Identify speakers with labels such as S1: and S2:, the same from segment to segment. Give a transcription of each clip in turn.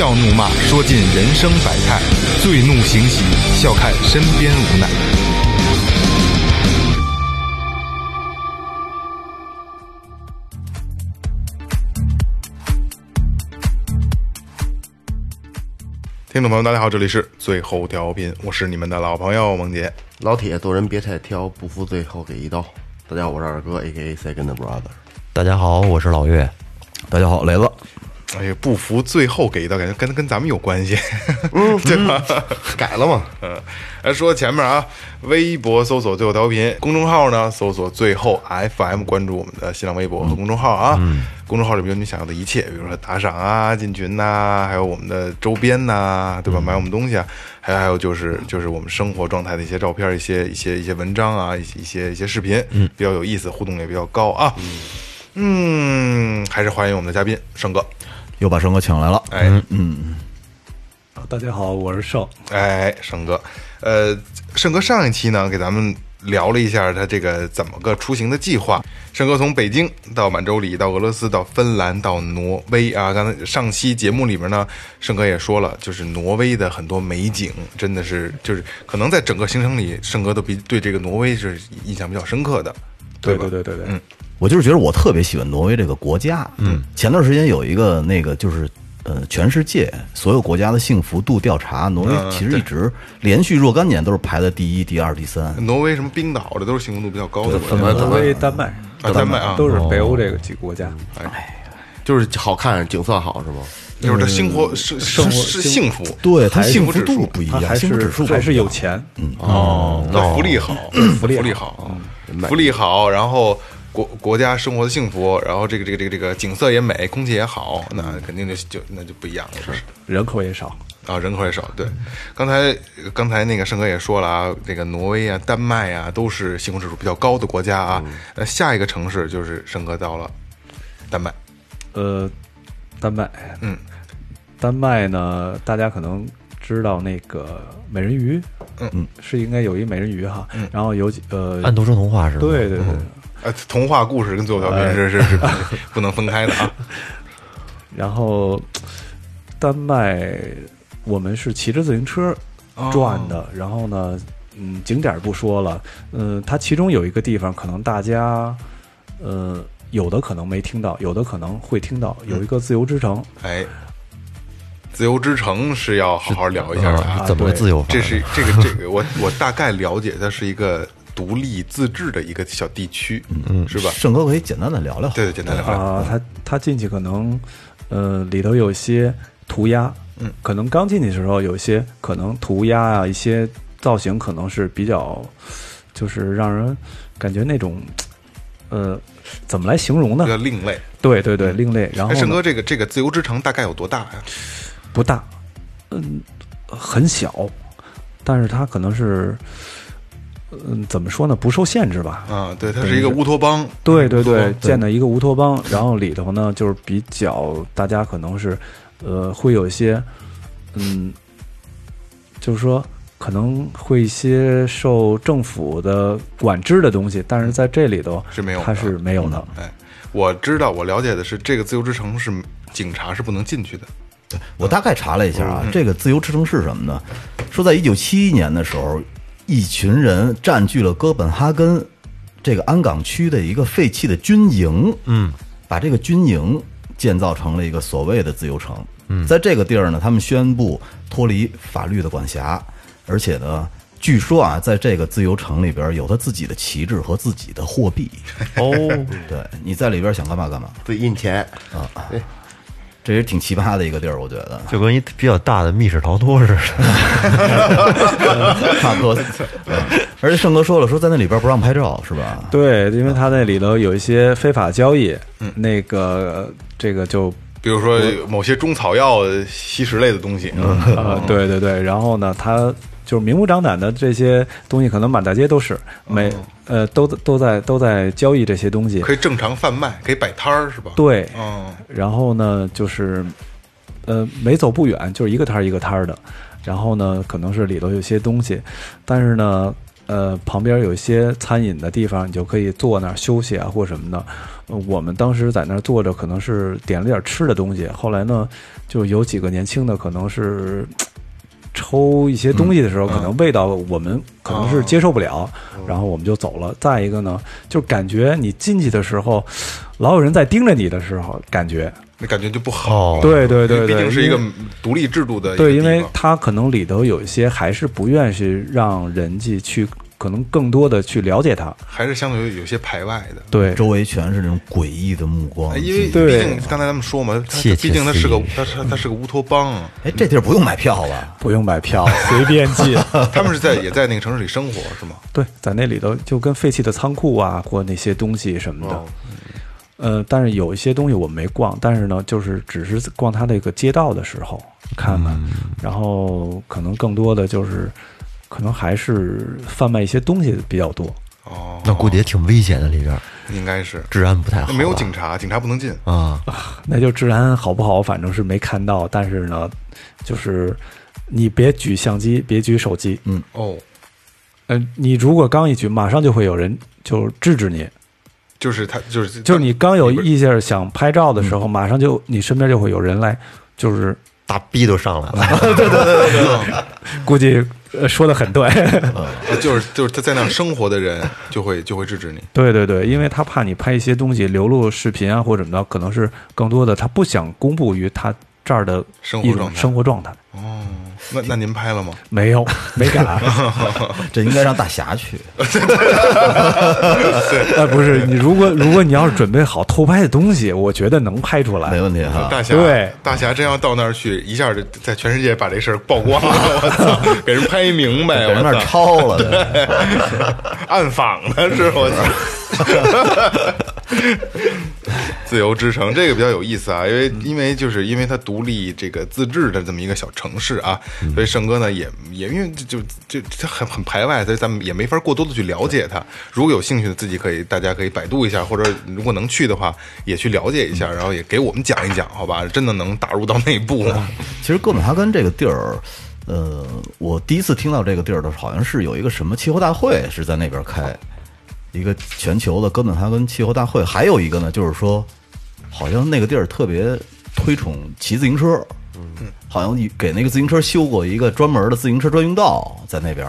S1: 笑
S2: 怒骂，说尽人生百态；醉怒行喜，笑看身边无奈。听众朋友，大家好，这里是最后调频，我是你们的老朋友萌姐。
S3: 老铁，做人别太挑，不服最后给一刀。大家好，我是二哥，A K A Second Brother。
S4: 大家好，我是老岳。
S5: 大家好，雷子，
S2: 哎呀，不服最后给一刀，感觉跟跟咱们有关系，嗯，对吧？
S3: 改了嘛？
S2: 嗯，来说前面啊，微博搜索最后调频，公众号呢搜索最后 FM，关注我们的新浪微博和公众号啊。公众号里面有你想要的一切，比如说打赏啊、进群呐、还有我们的周边呐、对吧？买我们东西啊，还有还有就是就是我们生活状态的一些照片、一些一些一些文章啊、一些一些一些视频，嗯，比较有意思，互动也比较高啊。嗯，还是欢迎我们的嘉宾盛哥。
S5: 又把生哥请来了。
S2: 哎，嗯
S6: 大家好，我是盛。
S2: 哎，盛哥，呃，盛哥上一期呢给咱们聊了一下他这个怎么个出行的计划。盛哥从北京到满洲里，到俄罗斯，到芬兰，到挪威啊。刚才上期节目里面呢，盛哥也说了，就是挪威的很多美景，真的是就是可能在整个行程里，盛哥都比对这个挪威是印象比较深刻的，
S6: 对
S2: 吧？
S6: 对对对对，
S2: 嗯
S5: 我就是觉得我特别喜欢挪威这个国家。嗯，前段时间有一个那个就是呃，全世界所有国家的幸福度调查，挪威
S2: 嗯
S5: 其实一直连续若干年都是排在第一、第二、第三。
S2: 挪威什么冰岛这都是幸福度比较高的国家
S6: 挪威、丹麦
S2: 啊，丹麦啊，
S6: 都是北欧这个几个国家。
S3: 哎就是好看，景色好是吗？
S2: 就是他生活是生
S6: 活
S2: 是幸福，
S5: 对，它幸福
S2: 指数
S5: 度不一样，
S6: 还
S5: 幸福指数
S6: 是还是
S5: 不一样
S6: 有钱，嗯
S2: 哦，那福利好，福
S6: 利好，
S2: 福利好，然后国国家生活的幸福，然后这个这个这个这个景色也美，空气也好，那肯定就就那就不一样了，是
S6: 人口也少。
S2: 啊，人口也少。对，刚才刚才那个盛哥也说了啊，这个挪威啊、丹麦啊都是幸福指数比较高的国家啊。那下一个城市就是盛哥到了丹麦，
S6: 呃，丹麦，
S2: 嗯，
S6: 丹麦呢，大家可能知道那个美人鱼，
S2: 嗯。
S6: 嗯，是应该有一美人鱼哈，然后有几呃，
S4: 安徒生童话是吧？
S6: 对对对，
S2: 呃，童话故事跟最后调频
S6: 哎
S2: 是是是不不能分开的啊。
S6: 然后丹麦我们是骑着自行车转的，然后呢，嗯，景点不说了，嗯，它其中有一个地方可能大家，呃，有的可能没听到，有的可能会听到，有一个自由之城，
S2: 哎，自由之城是要好好聊一下的啊
S4: 啊，。怎么个自由？
S2: 这是这个这个，我我大概了解，它是一个独立自治的一个小地区，嗯，是吧？
S5: 盛哥可以简单的聊聊。
S2: 对对，简单聊聊。
S6: 啊，他他进去可能，呃，里头有一些涂鸦，
S2: 嗯，
S6: 可能刚进去的时候有一些可能涂鸦啊，一些造型可能是比较，就是让人感觉那种，呃，怎么来形容呢
S2: 比？较另类。
S6: 对对对，另类。然后
S2: 盛哥，这个这个自由之城大概有多大呀？
S6: 不大，嗯，很小，但是它可能是，嗯，怎么说呢？不受限制吧。
S2: 啊，对，它是一个乌托邦。
S6: 对对对，建的一个乌托邦，然后里头呢就是比较大家可能是，呃，会有一些，嗯，就是说可能会一些受政府的管制的东西，但是在这里头
S2: 是没有
S6: 它是没有的。
S2: 哎，我知道，我了解的是，这个自由之城是警察是不能进去的。
S5: 我大概查了一下啊，这个自由之城是什么呢？说在一九七一年的时候，一群人占据了哥本哈根这个安港区的一个废弃的军营，嗯，把这个军营建造成了一个所谓的自由城。嗯，在这个地儿呢，他们宣布脱离法律的管辖，而且呢。据说啊，在这个自由城里边有他自己的旗帜和自己的货币。
S4: 哦，
S5: 对，你在里边想干嘛干嘛，
S3: 对，印钱，
S5: 这也挺奇葩的一个地儿，我觉得。
S4: 就跟一比较大的密室逃脱似的。
S5: 差不多。而且盛哥说了，说在那里边不让拍照，是吧？
S6: 对，因为他那里头有一些非法交易，嗯那个这个就
S2: 比如说某些中草药吸食类的东西，嗯
S6: 呃，对对对，然后呢，他就是明目张胆的这些东西，可能满大街都是，每呃都都在都在交易这些东西。
S2: 可以正常贩卖，可以摆摊儿是吧？，
S6: 对，
S2: 嗯，
S6: 然后呢，就是呃没走不远，就是一个摊儿一个摊儿的，然后呢，可能是里头有些东西，但是呢。呃，旁边有一些餐饮的地方，你就可以坐那儿休息啊，或什么的。呃我们当时在那儿坐着，可能是点了点吃的东西。后来呢，就有几个年轻的，可能是抽一些东西的时候，可能味道我们可能是接受不了，然后我们就走了。再一个呢，就感觉你进去的时候，老有人在盯着你的时候，感觉
S2: 那感觉就不好。
S5: 哦。
S6: 对对对对，
S2: 毕竟是一个独立制度的
S6: 对，因为它可能里头有一些还是不愿意让人家去，可能更多的去了解它。
S2: 还是相对于有些排外的。
S6: 对，
S5: 周围全是那种诡异的目光
S2: 哎。因为毕竟刚才咱们说嘛，毕竟他是个
S4: 私语
S2: 他是他是个乌托邦，
S5: 哎，这地儿不用买票吧？
S6: 不用买票，随便进。
S2: 他们是在也在那个城市里生活是吗？
S6: 对，在那里头就跟废弃的仓库啊，或那些东西什么的。呃，但是有一些东西我没逛，但是呢，就是只是逛它那个街道的时候看看，然后可能更多的就是，可能还是贩卖一些东西比较多。
S2: 哦，
S4: 那估计也挺危险的，里边
S2: 应该是
S4: 治安不太好
S2: 没有警察，警察不能进。
S4: 啊，
S6: 那就治安好不好，反正是没看到。但是呢，就是你别举相机，别举手机。
S2: 嗯哦，
S6: 呃，你如果刚一举，马上就会有人就制止你。
S2: 就是他就是
S6: 就是你刚有意向想拍照的时候，马上就你身边就会有人来，就是
S4: 大逼都上来了。
S6: 对对对对 估计呃说的很对。
S2: 哦就是就是他在那儿生活的人就会就会制止你。
S6: 对对对，因为他怕你拍一些东西流露视频啊或者怎么着，可能是更多的他不想公布于他这儿的
S2: 生活状态
S6: 生活状态。
S2: 哦，那那您拍了吗？
S6: 没有，没敢。
S5: 这应该让大侠去。
S6: 呃，不是你，如果如果你要是准备好偷拍的东西，我觉得能拍出来。
S5: 没问题哈。
S2: 大侠，
S6: 对
S2: 大侠真要到那儿去，一下就在全世界把这事儿曝光了，我操，给人拍明白，
S5: 给人那儿，抄了，
S2: 暗访的是我操。自由之城这个比较有意思啊，因为因为就是因为它独立这个自治的这么一个小城市啊，所以盛哥呢也也因为就就就它很很排外，所以咱们也没法过多的去了解它。如果有兴趣的，自己可以大家可以百度一下，或者如果能去的话，也去了解一下，然后也给我们讲一讲，好吧？真的能打入到内部。
S5: 其实哥本哈根这个地儿，呃，我第一次听到这个地儿的时候，好像是有一个什么气候大会是在那边开，一个全球的哥本哈根气候大会。还有一个呢，就是说，好像那个地儿特别推崇骑自行车，嗯，好像给那个自行车修过一个专门的自行车专用道在那边。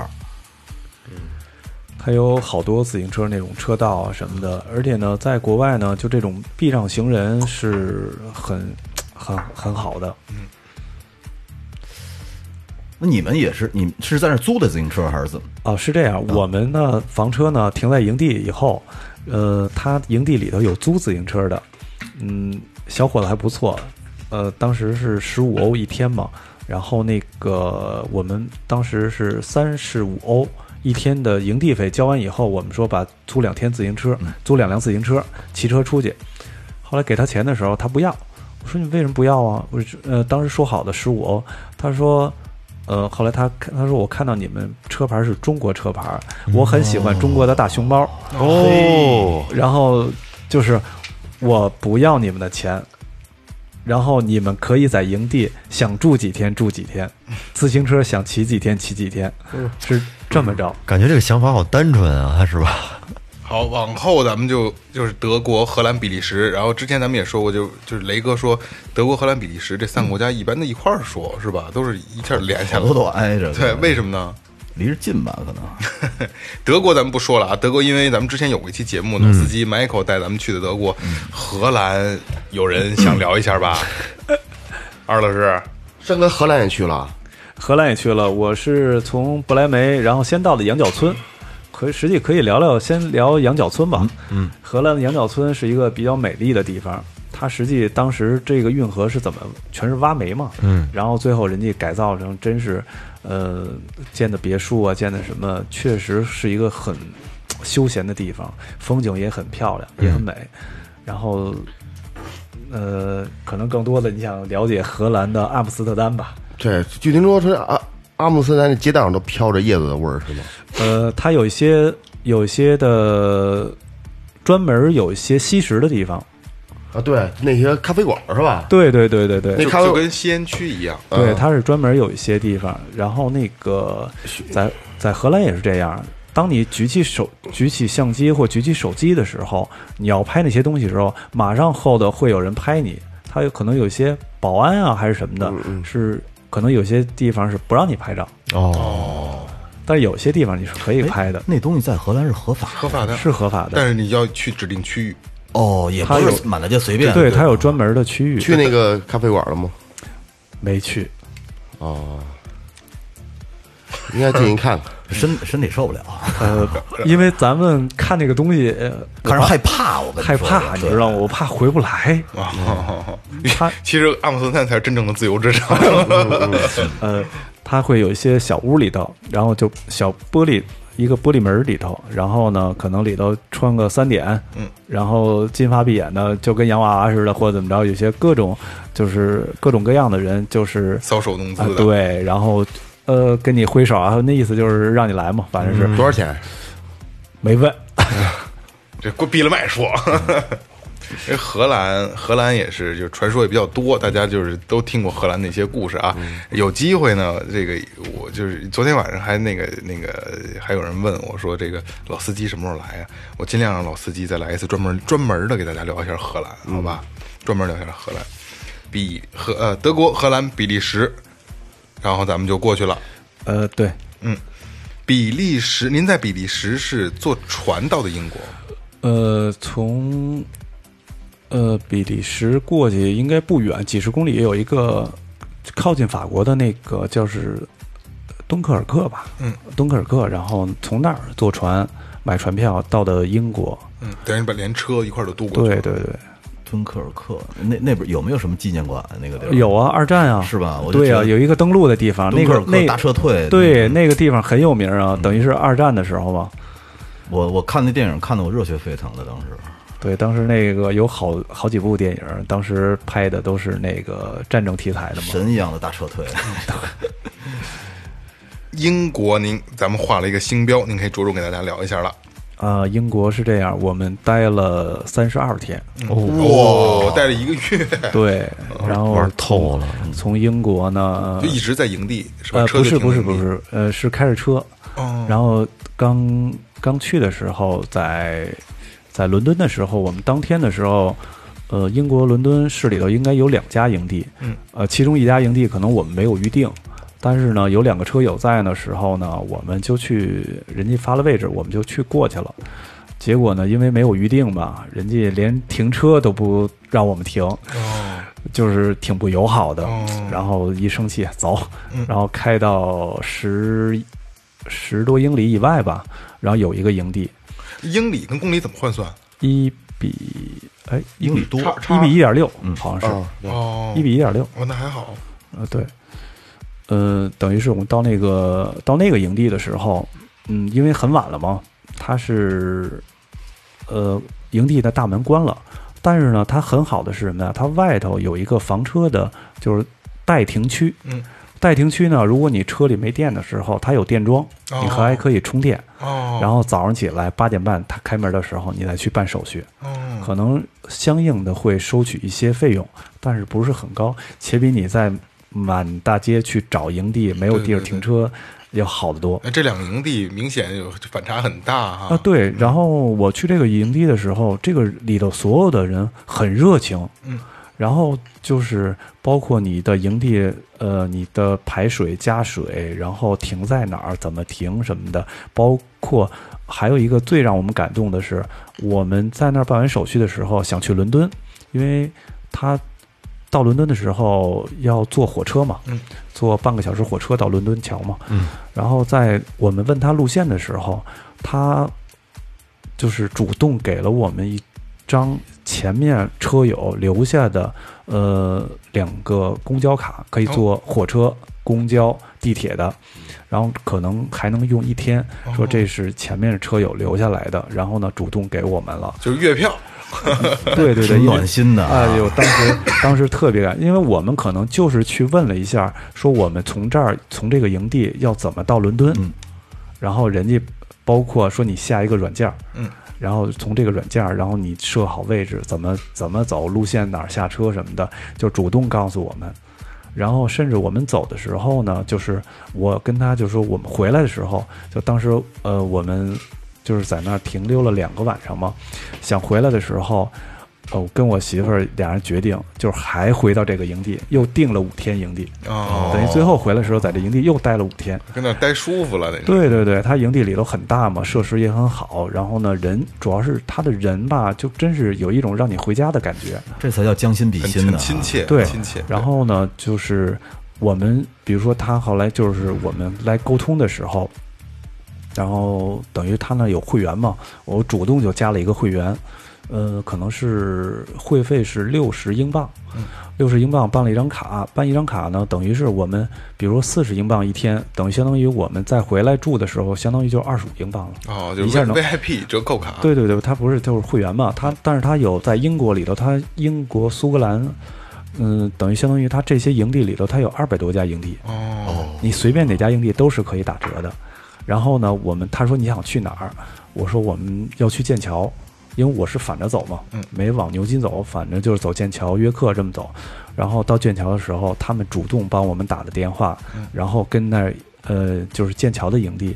S6: 还有好多自行车那种车道啊什么的，而且呢，在国外呢，就这种避让行人是很很很好的。
S5: 嗯那你们也是，你们是在那儿租的自行车还是怎么？
S6: 哦，是这样，我们呢房车呢停在营地以后，呃，他营地里头有租自行车的，嗯，小伙子还不错，呃，当时是十五欧一天嘛，然后那个我们当时是三十五欧一天的营地费，交完以后，我们说把租两天自行车，租两辆自行车，骑车出去，后来给他钱的时候，他不要，我说你为什么不要啊？我说呃，当时说好的十五欧，他说。呃，后来他看他说我看到你们车牌是中国车牌，我很喜欢中国的大熊猫哦，然后就是我不要你们的钱，然后你们可以在营地想住几天住几天，自行车想骑几天骑几天，是这么着。
S4: 感觉这个想法好单纯啊，是吧？
S2: 好，往后咱们就就是德国、荷兰、比利时，然后之前咱们也说过，就就是雷哥说德国、荷兰、比利时这三个国家一般的一块儿说，是吧？都是一下连起来。
S5: 都挨着。
S2: 对，为什么呢？
S5: 离着近吧？可能。
S2: 德国咱们不说了啊，德国因为咱们之前有过一期节目，老司机 Michael 带咱们去的德国，荷兰有人想聊一下吧？二老师，
S3: 山哥荷兰也去了，
S6: 荷兰也去了，我是从不来梅，然后先到的羊角村。可以实际可以聊聊，先聊羊角村吧。嗯，荷兰的羊角村是一个比较美丽的地方。它实际当时这个运河是怎么全是挖煤嘛？嗯，然后最后人家改造成真是，呃，建的别墅啊，建的什么，确实是一个很休闲的地方，风景也很漂亮，也很美。然后呃，可能更多的你想了解荷兰的阿姆斯特丹吧？
S3: 对，据听说是阿阿姆斯特丹的街道上都飘着叶子的味儿，是吗？
S6: 呃，它有一些有一些的专门有一些吸食的地方。
S3: 啊，对，那些咖啡馆是吧？
S6: 对对对对对，
S3: 那咖啡
S2: 就跟吸烟区一样。
S6: 对，它是专门有一些地方，然后那个在在荷兰也是这样。当你举起手、举起相机或举起手机的时候，你要拍那些东西的时候，马上后头会有人拍你。他有可能有些保安啊，还是什么的，是可能有些地方是不让你拍照，
S5: 哦，
S6: 但是有些地方你是可以拍的，
S5: 那东西在荷兰是合法的
S2: 合法的，
S6: 是合法的。
S2: 但是你要去指定区域。
S5: 哦，也不是满大街随便。
S6: 对，它有专门的区域。
S3: 去那个咖啡馆了吗？
S6: 没去？
S3: 哦，应该进去看看。
S5: 身身体受不了，
S6: 呃，因为咱们看那个东西，呃
S5: 看着害怕，我跟你
S6: 害怕，你知道吗？我怕回不来。
S2: 啊，
S6: 他
S2: 其实阿姆斯特丹才是真正的自由之城。
S6: 呃，他会有一些小屋里头，然后就小玻璃一个玻璃门里头，然后呢，可能里头穿个三点，
S2: 嗯，
S6: 然后金发碧眼的，就跟洋娃娃似的，或者怎么着，有些各种就是各种各样的人，就是
S2: 搔首弄姿
S6: 啊、
S2: 的，
S6: 对，然后呃跟你挥手啊，那意思就是让你来嘛，反正是、
S3: 多少钱？
S6: 没问。
S2: 这过闭了麦说。因为荷兰，荷兰也是，就传说也比较多，大家就是都听过荷兰那些故事啊。有机会呢，这个我就是昨天晚上还那个那个还有人问我说，这个老司机什么时候来啊、我尽量让老司机再来一次，专门专门的给大家聊一下荷兰，好吧？专门聊一下荷兰，比荷呃德国、荷兰、比利时，然后咱们就过去了。
S6: 呃，对，嗯
S2: 比利时，您在比利时是坐船到的英国？
S6: 呃，从呃比利时过去应该不远，几十公里有一个靠近法国的那个叫是敦刻尔克吧，
S2: 嗯，
S6: 敦刻尔克，然后从那儿坐船买船票到的英国，
S2: 嗯，等于把连车一块儿都渡过去了。
S6: 对对对，
S5: 敦刻尔克那那边有没有什么纪念馆？那个地儿
S6: 有啊，二战啊，
S5: 是吧我就
S6: 对啊，
S5: 觉得
S6: 有一个登陆的地方，那
S5: 敦刻尔克
S6: 个那
S5: 大撤退。
S6: 对那个地方很有名啊，等于是二战的时候吧。
S5: 我我看那电影看得我热血沸腾的，当时
S6: 对，当时那个有好好几部电影，当时拍的都是那个战争题材的嘛。
S5: 神一样的大撤退。
S2: 英国您咱们画了一个星标，您可以着重给大家聊一下了。
S6: 啊、英国是这样，我们待了三十二天，
S2: 哇，待了一个月，
S6: 对，然后
S5: 玩透了
S6: 从英国呢
S2: 就，一直在营地是吧？
S6: 呃，不
S2: 是
S6: 不是不，是，呃，是开着车，
S2: 哦，
S6: 然后刚刚去的时候，在在伦敦的时候，我们当天的时候，呃，英国伦敦市里头应该有两家营地，
S2: 嗯，
S6: 呃，其中一家营地可能我们没有预定，但是呢，有两个车友在的时候呢，我们就去，人家发了位置，我们就去过去了。结果呢，因为没有预定吧，人家连停车都不让我们停，
S2: 哦，
S6: 就是挺不友好的。
S2: 哦。
S6: 然后一生气走。
S2: 嗯，
S6: 然后开到十十多英里以外吧，然后有一个营地，
S2: 英里跟公里怎么换算？
S6: 一比哎
S5: 英里多。
S6: 一比一点六，嗯，好像是。
S3: 啊，
S2: 哦，
S6: 一比一点六，
S2: 哦，那还好。
S6: 呃，对，呃，等于是我们到那个到那个营地的时候，嗯，因为很晚了嘛，它是呃营地的大门关了，但是呢，它很好的是什么呢？它外头有一个房车的，就是待停区。
S2: 嗯，
S6: 待停区呢，如果你车里没电的时候，它有电桩，
S2: 哦
S6: 你还可以充电。
S2: 哦，
S6: 然后早上起来八点半，它开门的时候，你再去办手续。
S2: 哦，
S6: 可能相应的会收取一些费用，但是不是很高，且比你在满大街去找营地没有地儿停车要好得多。
S2: 那这两个营地明显有反差很大哈。
S6: 啊，对，然后我去这个营地的时候，这个里头所有的人很热情，
S2: 嗯，
S6: 然后就是包括你的营地，呃，你的排水加水，然后停在哪儿，怎么停什么的，包括还有一个最让我们感动的是，我们在那儿办完手续的时候想去伦敦，因为他到伦敦的时候要坐火车嘛，
S2: 嗯，
S6: 坐半个小时火车到伦敦桥嘛，
S5: 嗯，
S6: 然后在我们问他路线的时候，他就是主动给了我们一张前面车友留下的呃两个公交卡，可以坐火车、公交、地铁的，然后可能还能用一天。说这是前面车友留下来的，然后呢主动给我们了。
S2: 就是月票，
S6: 对 对对，
S5: 暖心的啊
S6: 哎呦，当时 当时特别感，因为我们可能就是去问了一下，说我们从这儿从这个营地要怎么到伦敦，
S5: 嗯
S6: 然后人家包括说你下一个软件儿，
S2: 嗯，
S6: 然后从这个软件儿，然后你设好位置，怎么怎么走，路线哪儿下车什么的，就主动告诉我们。然后甚至我们走的时候呢，就是我跟他就说，我们回来的时候，就当时呃我们就是在那儿停留了两个晚上嘛，想回来的时候，呃，我跟我媳妇儿俩人决定，就是还回到这个营地，又定了五天营地，
S2: 哦，
S6: 等于最后回来的时候，在这营地又待了五天。
S2: 跟那儿待舒服了，那是。
S6: 对对对，它营地里头很大嘛，设施也很好，然后呢，人主要是他的人吧，就真是有一种让你回家的感觉。
S5: 这才叫将心比心的啊
S2: 很亲切，
S6: 对
S2: 亲切。
S6: 然后呢，就是我们比如说他后来就是我们来沟通的时候，然后等于他那有会员嘛，我主动就加了一个会员，呃，可能是会费是六十英镑，六十英镑办了一张卡，办一张卡呢，等于是我们比如四十英镑一天，等于相当于我们再回来住的时候，相当于就二十五英镑了。
S2: 哦，就
S6: 一下能
S2: VIP 折扣卡，
S6: 对对对，他不是就是会员嘛，他但是他有在英国里头，他英国苏格兰，嗯，等于相当于他这些营地里头，他有二百多家营地，
S2: 哦，
S6: 你随便哪家营地都是可以打折的。然后呢，我们他说你想去哪儿？我说我们要去剑桥，因为我是反着走嘛，
S2: 嗯
S6: 没往牛津走，反正就是走剑桥、约克这么走。然后到剑桥的时候，他们主动帮我们打的电话，
S2: 嗯
S6: 然后跟那儿呃就是剑桥的营地，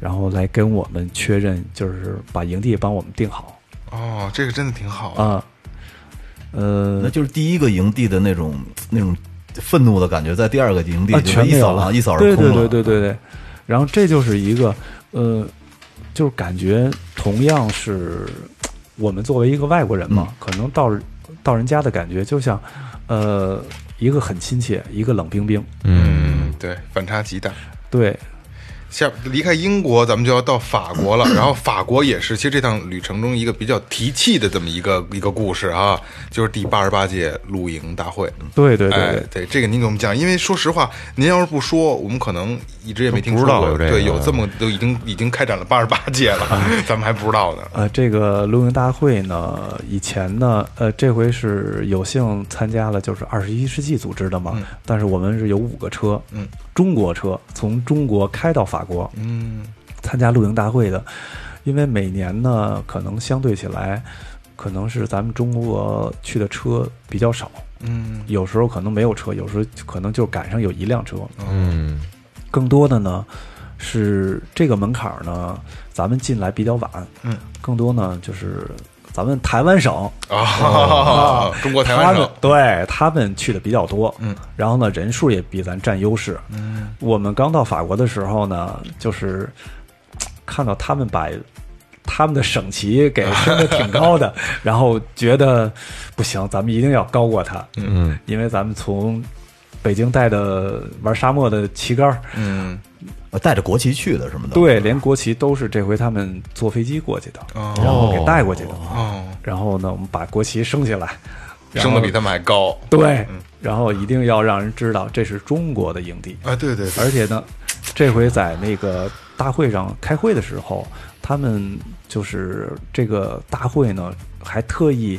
S6: 然后来跟我们确认，就是把营地帮我们定好
S2: 哦，这个真的挺好的。
S6: 啊。呃
S5: 那，就是第一个营地的那种那种愤怒的感觉，在第二个营地
S6: 全没有了，
S5: 一扫而空了。
S6: 对对对对对。然后这就是一个呃，就是感觉同样是我们作为一个外国人嘛，
S5: 嗯
S6: 可能到到人家的感觉就像呃一个很亲切，一个冷冰冰。
S2: 嗯，对，反差极大。
S6: 对，
S2: 下离开英国，咱们就要到法国了。然后法国也是，其实这趟旅程中一个比较提气的这么一个一个故事啊，就是第八十八届露营大会。
S6: 对对对
S2: 哎
S6: 对，，
S2: 这个您给我们讲，因为说实话，您要是不说，我们可能一直也没听说过。对，有这么都已经已经开展了八十八届了，咱们还不知道呢。
S6: 呃，这个露营大会呢，以前呢，呃，这回是有幸参加了，就是二十一世纪组织的嘛。
S2: 嗯
S6: 但是我们是有五个车，
S2: 嗯，
S6: 中国车从中国开到法国，
S2: 嗯
S6: 参加露营大会的，因为每年呢，可能相对起来，可能是咱们中国去的车比较少，
S2: 嗯
S6: 有时候可能没有车，有时候可能就赶上有一辆车，
S4: 嗯
S6: 更多的呢是这个门槛儿呢，咱们进来比较晚，
S2: 嗯，
S6: 更多呢就是咱们台湾省。
S2: 啊，中国台湾省，
S6: 对他们去的比较多，
S2: 嗯，
S6: 然后呢人数也比咱占优势，
S2: 嗯。
S6: 我们刚到法国的时候呢，就是看到他们把他们的省旗给升的挺高的，然后觉得不行，咱们一定要高过他，
S4: 嗯。
S6: 因为咱们从北京带的玩沙漠的旗杆，
S2: 嗯。
S5: 呃带着国旗去的什么的。
S6: 对，连国旗都是这回他们坐飞机过去的，
S2: 哦
S6: 然后给带过去的，
S2: 哦，
S6: 然后呢，我们把国旗升起来，
S2: 升的比他们还高。
S6: 对，然后一定要让人知道这是中国的营地，
S2: 啊，对对对，
S6: 而且呢，这回在那个大会上开会的时候，他们就是这个大会呢，还特意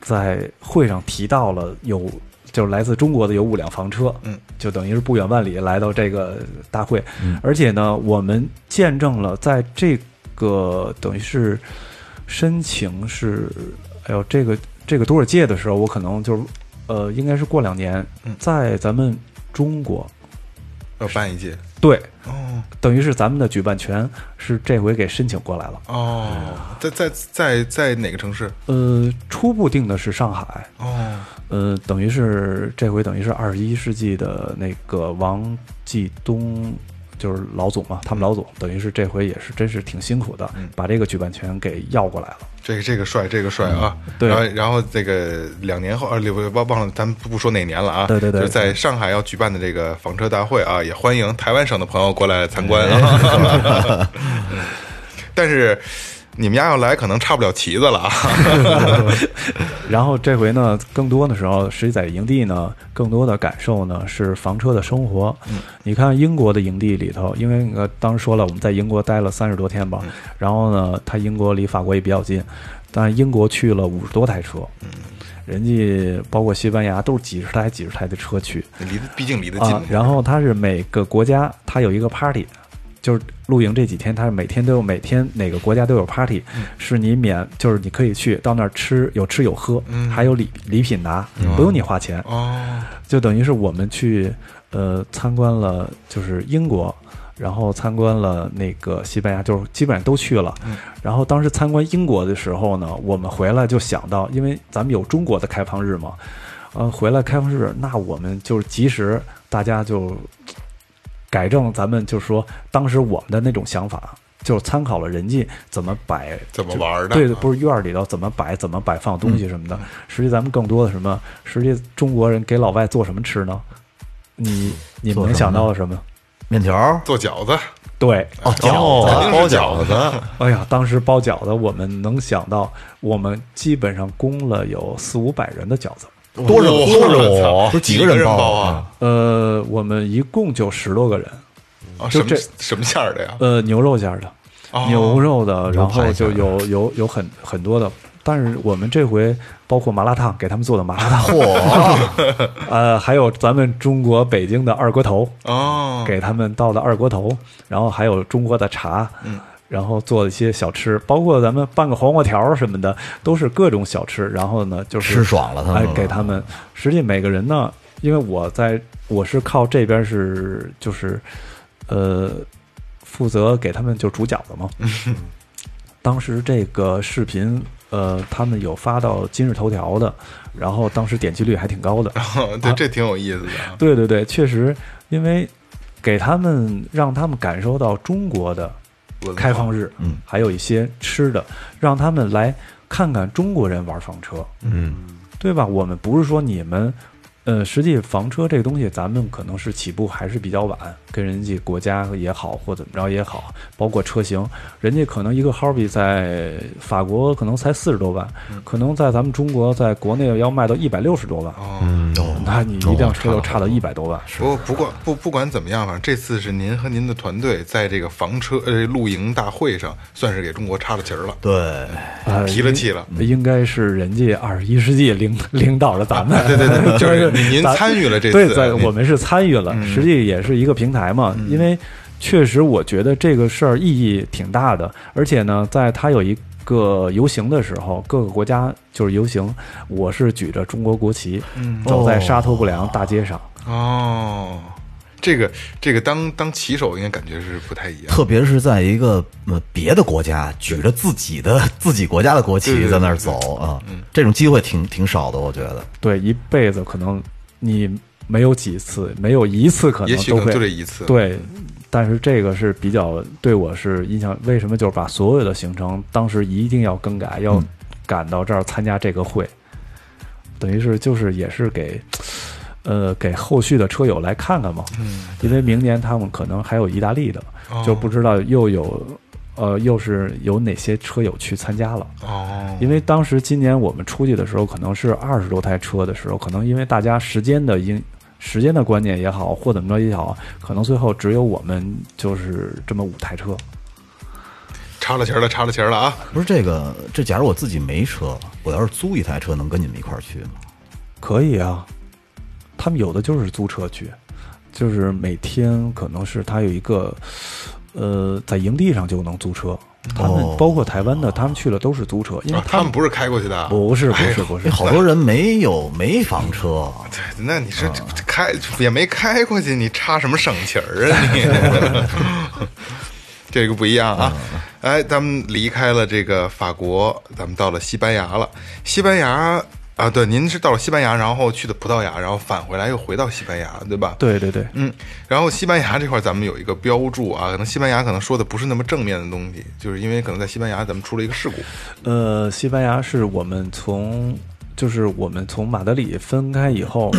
S6: 在会上提到了有就是来自中国的有五辆房车，
S2: 嗯，
S6: 就等于是不远万里来到这个大会，而且呢，我们见证了在这个等于是申请是，哎呦，这个这个多少届的时候，我可能就是呃，应该是过两年
S2: 嗯，
S6: 在咱们中国。
S2: 要办一届。
S6: 对，
S2: 哦
S6: 等于是咱们的举办权是这回给申请过来了。
S2: 哦，在在在在哪个城市？
S6: 呃，初步定的是上海，
S2: 哦，
S6: 呃，等于是这回等于是二十一世纪的那个王继东，就是老总嘛，他们老总等于是这回也是真是挺辛苦的，
S2: 嗯
S6: 把这个举办权给要过来了。
S2: 这个这个帅，这个帅啊！
S6: 对
S2: 然后然后这个两年后，呃，忘忘了，咱们不说哪年了啊。
S6: 对对对
S2: 就是在上海要举办的这个房车大会啊，也欢迎台湾省的朋友过来参观啊。嗯 但是你们家要来，可能差不了旗子了啊。
S6: 然后这回呢，更多的时候，实际在营地呢，更多的感受呢是房车的生活。
S2: 嗯
S6: 你看英国的营地里头，因为呃，当时说了，我们在英国待了三十多天吧，然后呢，他英国离法国也比较近，但英国去了五十多台车，嗯人家包括西班牙都是几十台几十台的车去
S2: 离得毕竟离得近
S6: 啊。然后它是每个国家它有一个 party，就是露营这几天，它是每天都有每天哪个国家都有 party，、是你免就是你可以去到那儿吃有吃有喝，还有礼礼品拿，不用你花钱。
S2: 哦，
S6: 就等于是我们去呃参观了，就是英国，然后参观了那个西班牙，就是基本上都去了。然后当时参观英国的时候呢，我们回来就想到，因为咱们有中国的开放日嘛，呃，回来开放日，那我们就是及时大家就改正咱们就说当时我们的那种想法。就是参考了人家怎么摆，
S2: 怎么玩的
S6: 对，
S2: 啊
S6: 不是院儿里头怎么摆，怎么摆放东西什么的。实际咱们更多的什么？实际中国人给老外做什么吃呢？你你们能想到的什么？
S5: 面条
S2: 做饺子，
S6: 对，
S5: 哦，饺子
S3: 包饺子，
S6: 哎呀，当时包饺子，我们能想到，我们基本上供了有四五百人的饺子。
S5: 多少多少
S2: 操？
S5: 都几
S2: 几个人
S5: 包
S2: 包啊？
S6: 呃，我们一共就十多个人，
S2: 啊，什么
S6: 就这
S2: 什么馅儿的呀？
S6: 呃，牛肉馅儿的，
S2: 哦。
S6: 牛肉的，然后就有有有很很多的。但是我们这回包括麻辣烫，给他们做的麻辣烫，
S5: 嚯，
S6: 呃，还有咱们中国北京的二锅头，
S2: 哦，
S6: 给他们倒的二锅头，然后还有中国的茶，
S2: 嗯，
S6: 然后做一些小吃，包括咱们拌个黄瓜条什么的，都是各种小吃。然后呢，就是
S5: 吃爽了他们
S6: 哎，给他们。实际每个人呢，因为我在我是靠这边是就是呃负责给他们就煮饺子嘛。当时这个视频呃，他们有发到今日头条的，然后当时点击率还挺高的。
S2: 对，这挺有意思的啊。
S6: 对对对，确实，因为给他们让他们感受到中国的开放日，
S5: 嗯，
S6: 还有一些吃的，让他们来看看中国人玩房车，
S3: 嗯，
S6: 对吧？我们不是说你们，呃，实际房车这个东西，咱们可能是起步还是比较晚，跟人家国家也好或怎么着也好，包括车型，人家可能一个 Hobby 在法国可能才四十多万，可能在咱们中国在国内要卖到一百六十多万，
S2: 哦，
S6: 那你一辆车就差到一百多万。
S2: 不过不管不不管怎么样，反正这次是您和您的团队在这个房车呃露营大会上，算是给中国插了旗儿了，
S5: 对，
S6: 呃，
S2: 提了气了。
S6: 应该是人家二十一世纪领领导着咱们，
S2: 对对对，就是您参与了这次，
S6: 对，在我们是参与了，实际也是一个平台嘛。因为确实，我觉得这个事儿意义挺大的，而且呢，在它有一个游行的时候，各个国家就是游行，我是举着中国国旗，走在沙头布良大街上。
S2: 哦，这个这个当当骑手应该感觉是不太一样。
S5: 特别是在一个呃别的国家举着自己的自己国家的国旗在那儿走啊，这种机会挺挺少的，我觉得。
S6: 对，一辈子可能你没有几次，没有一次可
S2: 也许可能
S6: 能都会
S2: 就这一次。，
S6: 对，但是这个是比较对我是印象。为什么就是把所有的行程当时一定要更改，要赶到这儿参加这个会，等于是就是也是给呃给后续的车友来看看嘛。
S2: 嗯，
S6: 因为明年他们可能还有意大利的，
S2: 哦
S6: 就不知道又有呃又是有哪些车友去参加了。
S2: 哦，
S6: 因为当时今年我们出去的时候，可能是二十多台车的时候，可能因为大家时间的因时间的观念也好，或怎么着也好，可能最后只有我们就是这么五台车。
S2: 差了旗儿了，差了旗儿了啊！
S5: 不是这个，这假如我自己没车，我要是租一台车，能跟你们一块儿去吗？
S6: 可以啊，他们有的就是租车去，就是每天可能是他有一个，呃，在营地上就能租车。他们
S5: 哦
S6: 包括台湾的，他们去了都是租车，因为
S2: 啊，他们不是开过去的啊，
S6: 不是不是不是
S5: 这，好多人没有没房车，
S2: 对，那你是开也没开过去，你插什么省旗儿啊你？这个不一样啊！哎，咱们离开了这个法国，咱们到了西班牙了。西班牙啊，对，您是到了西班牙，然后去的葡萄牙，然后返回来又回到西班牙，对吧？
S6: 对对对，
S2: 嗯，然后西班牙这块咱们有一个标注啊，可能西班牙可能说的不是那么正面的东西，就是因为可能在西班牙咱们出了一个事故。
S6: 呃，西班牙是我们从就是我们从马德里分开以后，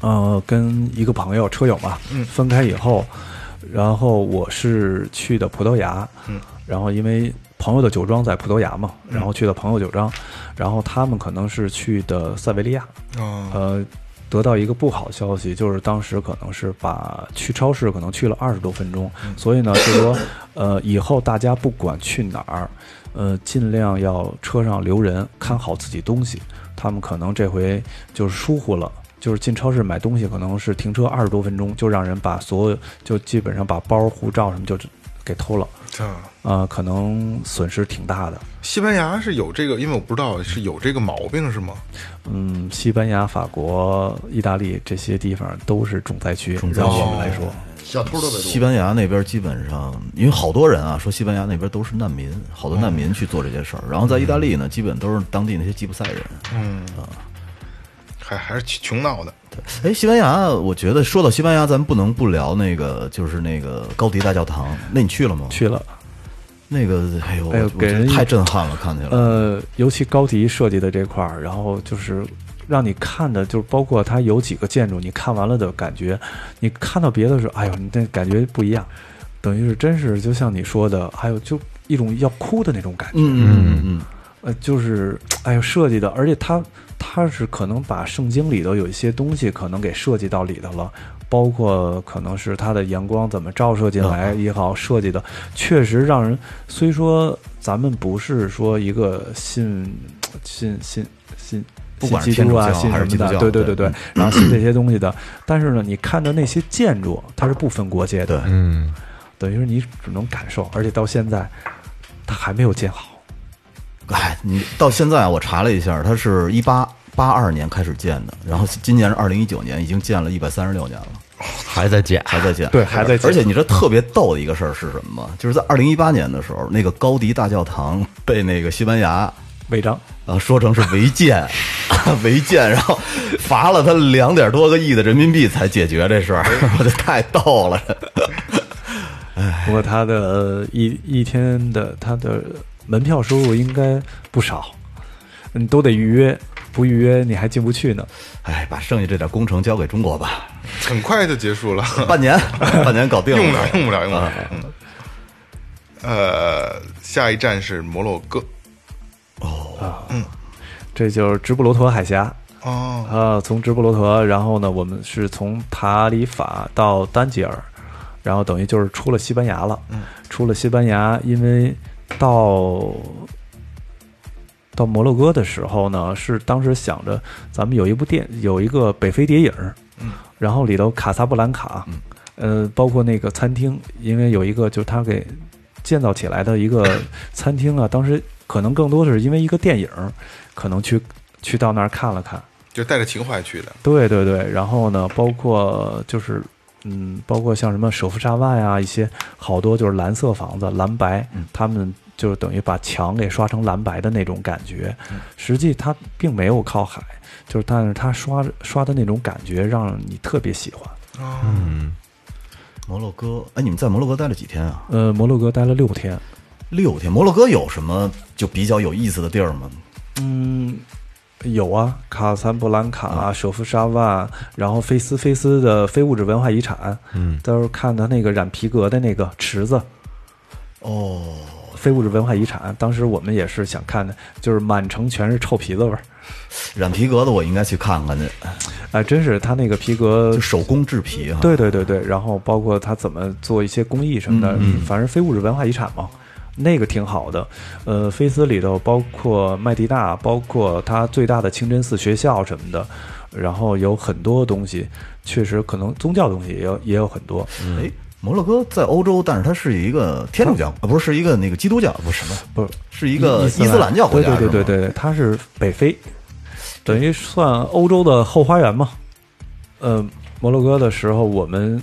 S6: 呃，跟一个朋友车友嘛，分开以后，然后我是去的葡萄牙，
S2: 嗯，
S6: 然后因为朋友的酒庄在葡萄牙嘛，然后去的朋友酒庄，然后他们可能是去的塞维利亚，
S2: 哦，
S6: 呃，得到一个不好消息，就是当时可能是把去超市可能去了二十多分钟，所以呢，就说呃，以后大家不管去哪儿，呃，尽量要车上留人，看好自己东西。他们可能这回就是疏忽了，就是进超市买东西，可能是停车二十多分钟，就让人把所有就基本上把包、护照什么就给偷了，
S2: 啊，
S6: 呃，可能损失挺大的。
S2: 西班牙是有这个，因为我不知道是有这个毛病是吗？
S6: 嗯，西班牙、法国、意大利这些地方都是重灾区，
S5: 重灾区
S6: 让我们来说，
S3: 小偷特别多。
S5: 西班牙那边基本上，因为好多人啊说西班牙那边都是难民，好多难民去做这些事儿。然后在意大利呢，基本都是当地那些吉普赛人。
S2: 嗯还还是穷闹的，
S5: 哎，西班牙，我觉得说到西班牙，咱们不能不聊那个，就是那个高迪大教堂。那你去了吗？
S6: 去了。
S5: 那个，哎呦，
S6: 哎呦给人
S5: 太震撼了，看起来。
S6: 呃，尤其高迪设计的这块儿，然后就是让你看的，就是包括它有几个建筑，你看完了的感觉，你看到别的时候，哎呦，你那感觉不一样，等于是真是就像你说的，还有就一种要哭的那种感觉，
S5: 嗯嗯嗯
S6: 呃，就是哎呦设计的，而且他他是可能把圣经里头有一些东西可能给设计到里头了。包括可能是它的阳光怎么照射进来也好，设计的确实让人。虽说咱们不是说一个信信信信
S5: 不管
S6: 基督啊，
S5: 天主教
S6: 信什么的，
S5: 还是基督教对
S6: 对对对，然后信这些东西的。但是呢，你看的那些建筑，它是不分国界的，
S7: 嗯，
S6: 等于是你只能感受，而且到现在它还没有建好。
S5: 哎，你到现在我查了一下，它是一八八二年开始建的，然后今年是二零一九年，已经建了一百三十六年了。
S7: 还在建，
S5: 还在建，
S6: 对还在建
S5: 而且你知道特别逗的一个事儿是什么吗？就是在二零一八年的时候，那个高迪大教堂被那个西班牙
S6: 违章，
S5: 啊说成是违建，违建，然后罚了他两点多个亿的人民币才解决这事儿，我这太逗了。
S6: 不过他的呃一一天的他的门票收入应该不少，你都得预约，不预约你还进不去呢。
S5: 哎，把剩下这点工程交给中国吧，
S2: 很快就结束了，
S5: 半年，半年搞定了。
S2: 用不了，用不了，用不了。嗯，呃，下一站是摩洛哥。
S6: 哦，嗯这就是直布罗陀海峡
S2: 哦，
S6: 啊，从直布罗陀，然后呢，我们是从塔里法到丹吉尔，然后等于就是出了西班牙了。
S2: 嗯，
S6: 出了西班牙，因为到到摩洛哥的时候呢，是当时想着咱们有一部电，有一个北非谍影，
S2: 嗯，
S6: 然后里头卡萨布兰卡，嗯，呃，包括那个餐厅，因为有一个就是他给建造起来的一个餐厅啊，当时可能更多的是因为一个电影，可能去去到那儿看了看，
S2: 就带着情怀去的。
S6: 对对对，然后呢，包括就是嗯，包括像什么首富沙万呀，一些好多就是蓝色房子，蓝白，他们就是等于把墙给刷成蓝白的那种感觉。实际它并没有靠海，就是但是它刷刷的那种感觉让你特别喜欢。
S5: 嗯摩洛哥，哎，你们在摩洛哥待了几天啊？
S6: 呃，摩洛哥待了六天，
S5: 六天。摩洛哥有什么就比较有意思的地儿吗？
S6: 嗯，有啊，卡萨布兰卡、舍夫沙万，然后菲斯，菲斯的非物质文化遗产，
S7: 嗯，
S6: 到时候看他那个染皮革的那个池子，
S5: 哦，
S6: 非物质文化遗产。当时我们也是想看的，就是满城全是臭皮子味儿，
S5: 染皮革的我应该去看看去，
S6: 哎，真是他那个皮革
S5: 就，手工制皮哈。
S6: 对对对对，然后包括他怎么做一些工艺什么的，反正非物质文化遗产嘛。那个挺好的，呃，菲斯里头包括麦地那，包括它最大的清真寺学校什么的，然后有很多东西，确实可能宗教东西也有也有很多。
S5: 哎，摩洛哥在欧洲，但是它是一个天主教，啊，不是。是一个那个基督教，不是什么，
S6: 不是。
S5: 是一个伊斯兰教国家，
S6: 对对对对对，它是北非，等于算欧洲的后花园嘛。呃，摩洛哥的时候，我们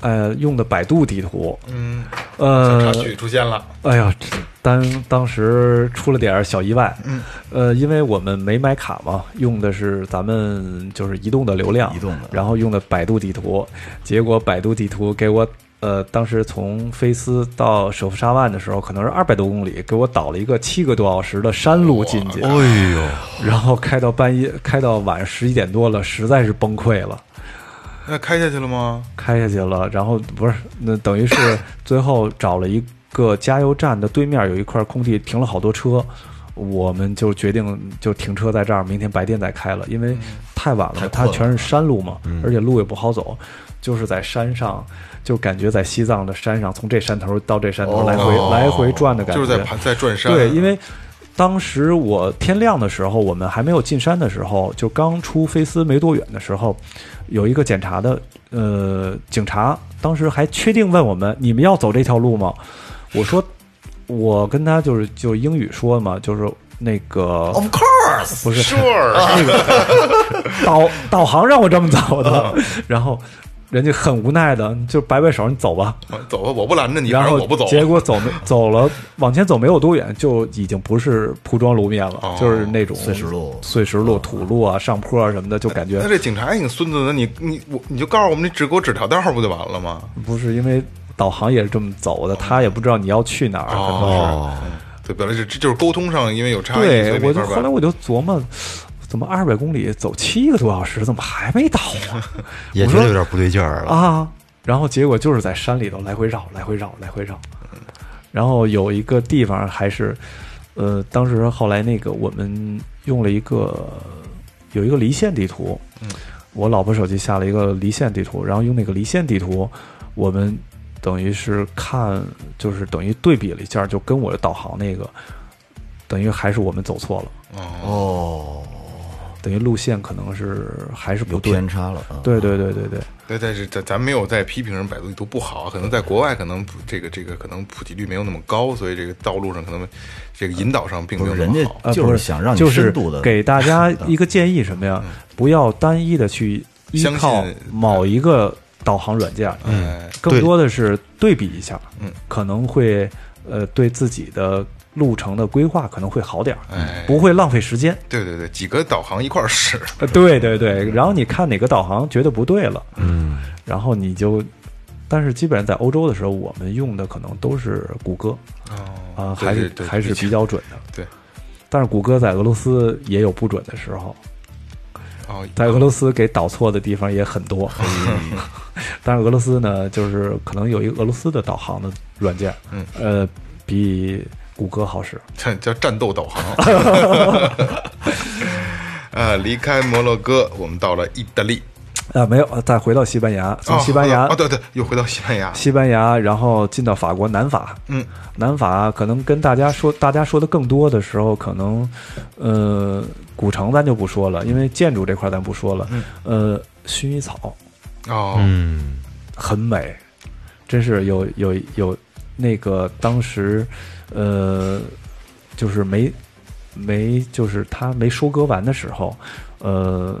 S6: 呃用的百度地图，
S2: 嗯，
S6: 呃
S2: 插，曲出现了。
S6: 哎呀，当当时出了点小意外，嗯，呃，因为我们没买卡嘛，用的是咱们就是移动的流量，
S5: 移动的
S6: 然后用的百度地图，结果百度地图给我。呃，当时从菲斯到首富沙万的时候，可能是二百多公里，给我导了一个七个多小时的山路进去。
S7: 哎呦，
S6: 然后开到半夜，开到晚上十一点多了，实在是崩溃了，
S2: 那开下去了吗？
S6: 开下去了。然后不是，那等于是 最后找了一个加油站的对面有一块空地，停了好多车，我们就决定就停车在这儿，明天白天再开了，因为太晚了，
S5: 了
S6: 它全是山路嘛，而且路也不好走。就是在山上，就感觉在西藏的山上，从这山头到这山头来回、
S2: 哦
S6: 来回转的感觉，
S2: 就是在爬在转山。
S6: 对，因为当时我天亮的时候，我们还没有进山的时候，就刚出菲斯没多远的时候，有一个检查的呃警察，当时还确定问我们：“你们要走这条路吗？”我说：“我跟他就是就英语说嘛，就是那个
S5: Of course，
S6: 不是
S2: Sure，
S6: 导导航让我这么走
S2: 嗯。
S6: 的，然后人家很无奈的就摆摆手，你走吧。
S2: 走吧，我不拦着你，
S6: 然后
S2: 我不走。
S6: 结果走没 走了，往前走没有多远，就已经不是铺装路面了，
S2: 哦
S6: 就是那种
S5: 碎石路
S6: 碎石路、土路啊、上坡啊什么的，就感觉
S2: 那这警察也挺孙子的，你你我你就告诉我们，你只给我指条道不就完了吗？
S6: 不是因为导航也是这么走的，他也不知道你要去哪儿，可能是。
S2: 哦，对，本来是这就是沟通上因为有差异，
S6: 对我就后来我就琢磨，怎么二百公里走七个多小时，怎么还没到啊？
S4: 也觉得有点不对劲儿了。
S6: 啊，然后结果就是在山里头来回绕，来回绕，来回绕。然后有一个地方还是，呃，当时后来那个我们用了一个有一个离线地图，我老婆手机下了一个离线地图，然后用那个离线地图，我们等于是看，就是等于对比了一下，就跟我的导航那个，等于还是我们走错了，
S5: 哦，
S6: 等于路线可能是还是不
S5: 有
S6: 对。
S5: 偏差了啊。
S6: 对对对对对，
S2: 对，但是咱咱没有在批评人百度地图不好，可能在国外可能普这个这个可能普及率没有那么高，所以这个道路上可能这个引导上并没有那么好。
S6: 呃，
S5: 就
S6: 是
S5: 想让你深度的
S6: 给大家一个建议，什么呀？不要单一的去依
S2: 相
S6: 靠
S2: 信
S6: 某一个导航软件，
S2: 嗯，
S6: 更多的是对比一下，
S2: 嗯，
S6: 可能会呃对自己的路程的规划可能会好点儿，
S2: 哎
S6: 不会浪费时间。
S2: 对对对，几个导航一块儿使，
S6: 呃，对对对，然后你看哪个导航觉得不对了，
S4: 嗯，
S6: 然后你就。但是基本上在欧洲的时候，我们用的可能都是谷歌啊、
S2: 哦，
S6: 还是还是比较准的。
S2: 对，
S6: 但是谷歌在俄罗斯也有不准的时候，
S2: 哦，
S6: 在俄罗斯给导错的地方也很多。但是俄罗斯呢，就是可能有一个俄罗斯的导航的软件，
S2: 嗯，
S6: 呃，比谷歌好使。
S2: 这 叫战斗导航。呃，离开摩洛哥，我们到了意大利。
S6: 啊，没有，呃再回到西班牙，从
S2: 哦
S6: 西班牙，
S2: 哦，对对，又回到西班牙。
S6: 西班牙，然后进到法国南法。
S2: 嗯，
S6: 南法可能跟大家说，大家说的更多的时候，可能，呃，古城咱就不说了，因为建筑这块咱不说了。呃，薰衣草
S2: 哦，
S4: 嗯，
S6: 很美，真是有有有那个当时，呃，就是没没就是它没收割完的时候，呃，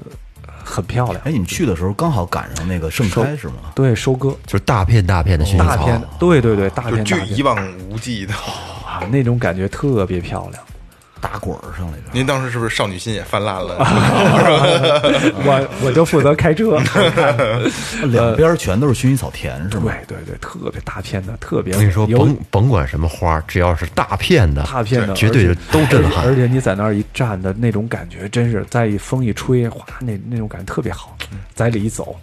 S6: 很漂亮。
S5: 哎，你们去的时候刚好赶上那个盛开是吗？
S6: 对，收割
S4: 就是大片大片的薰衣草，
S6: 大片，对对对，大
S2: 就巨
S6: 片大片
S2: 一望无际的。
S6: 啊，那种感觉特别漂亮。
S5: 大滚儿上来的。
S2: 您当时是不是少女心也泛滥了？
S6: 我我就负责开车，
S5: 两边全都是薰衣草田是吗？
S6: 对对对，特别大片的，特别
S4: 我跟你说，甭甭管什么花，只要是大片的，
S6: 大片的，
S4: 绝对都震撼
S6: 而且你在那儿一站的那种感觉，真是再一风一吹，哗，那那种感觉特别好，在里一走。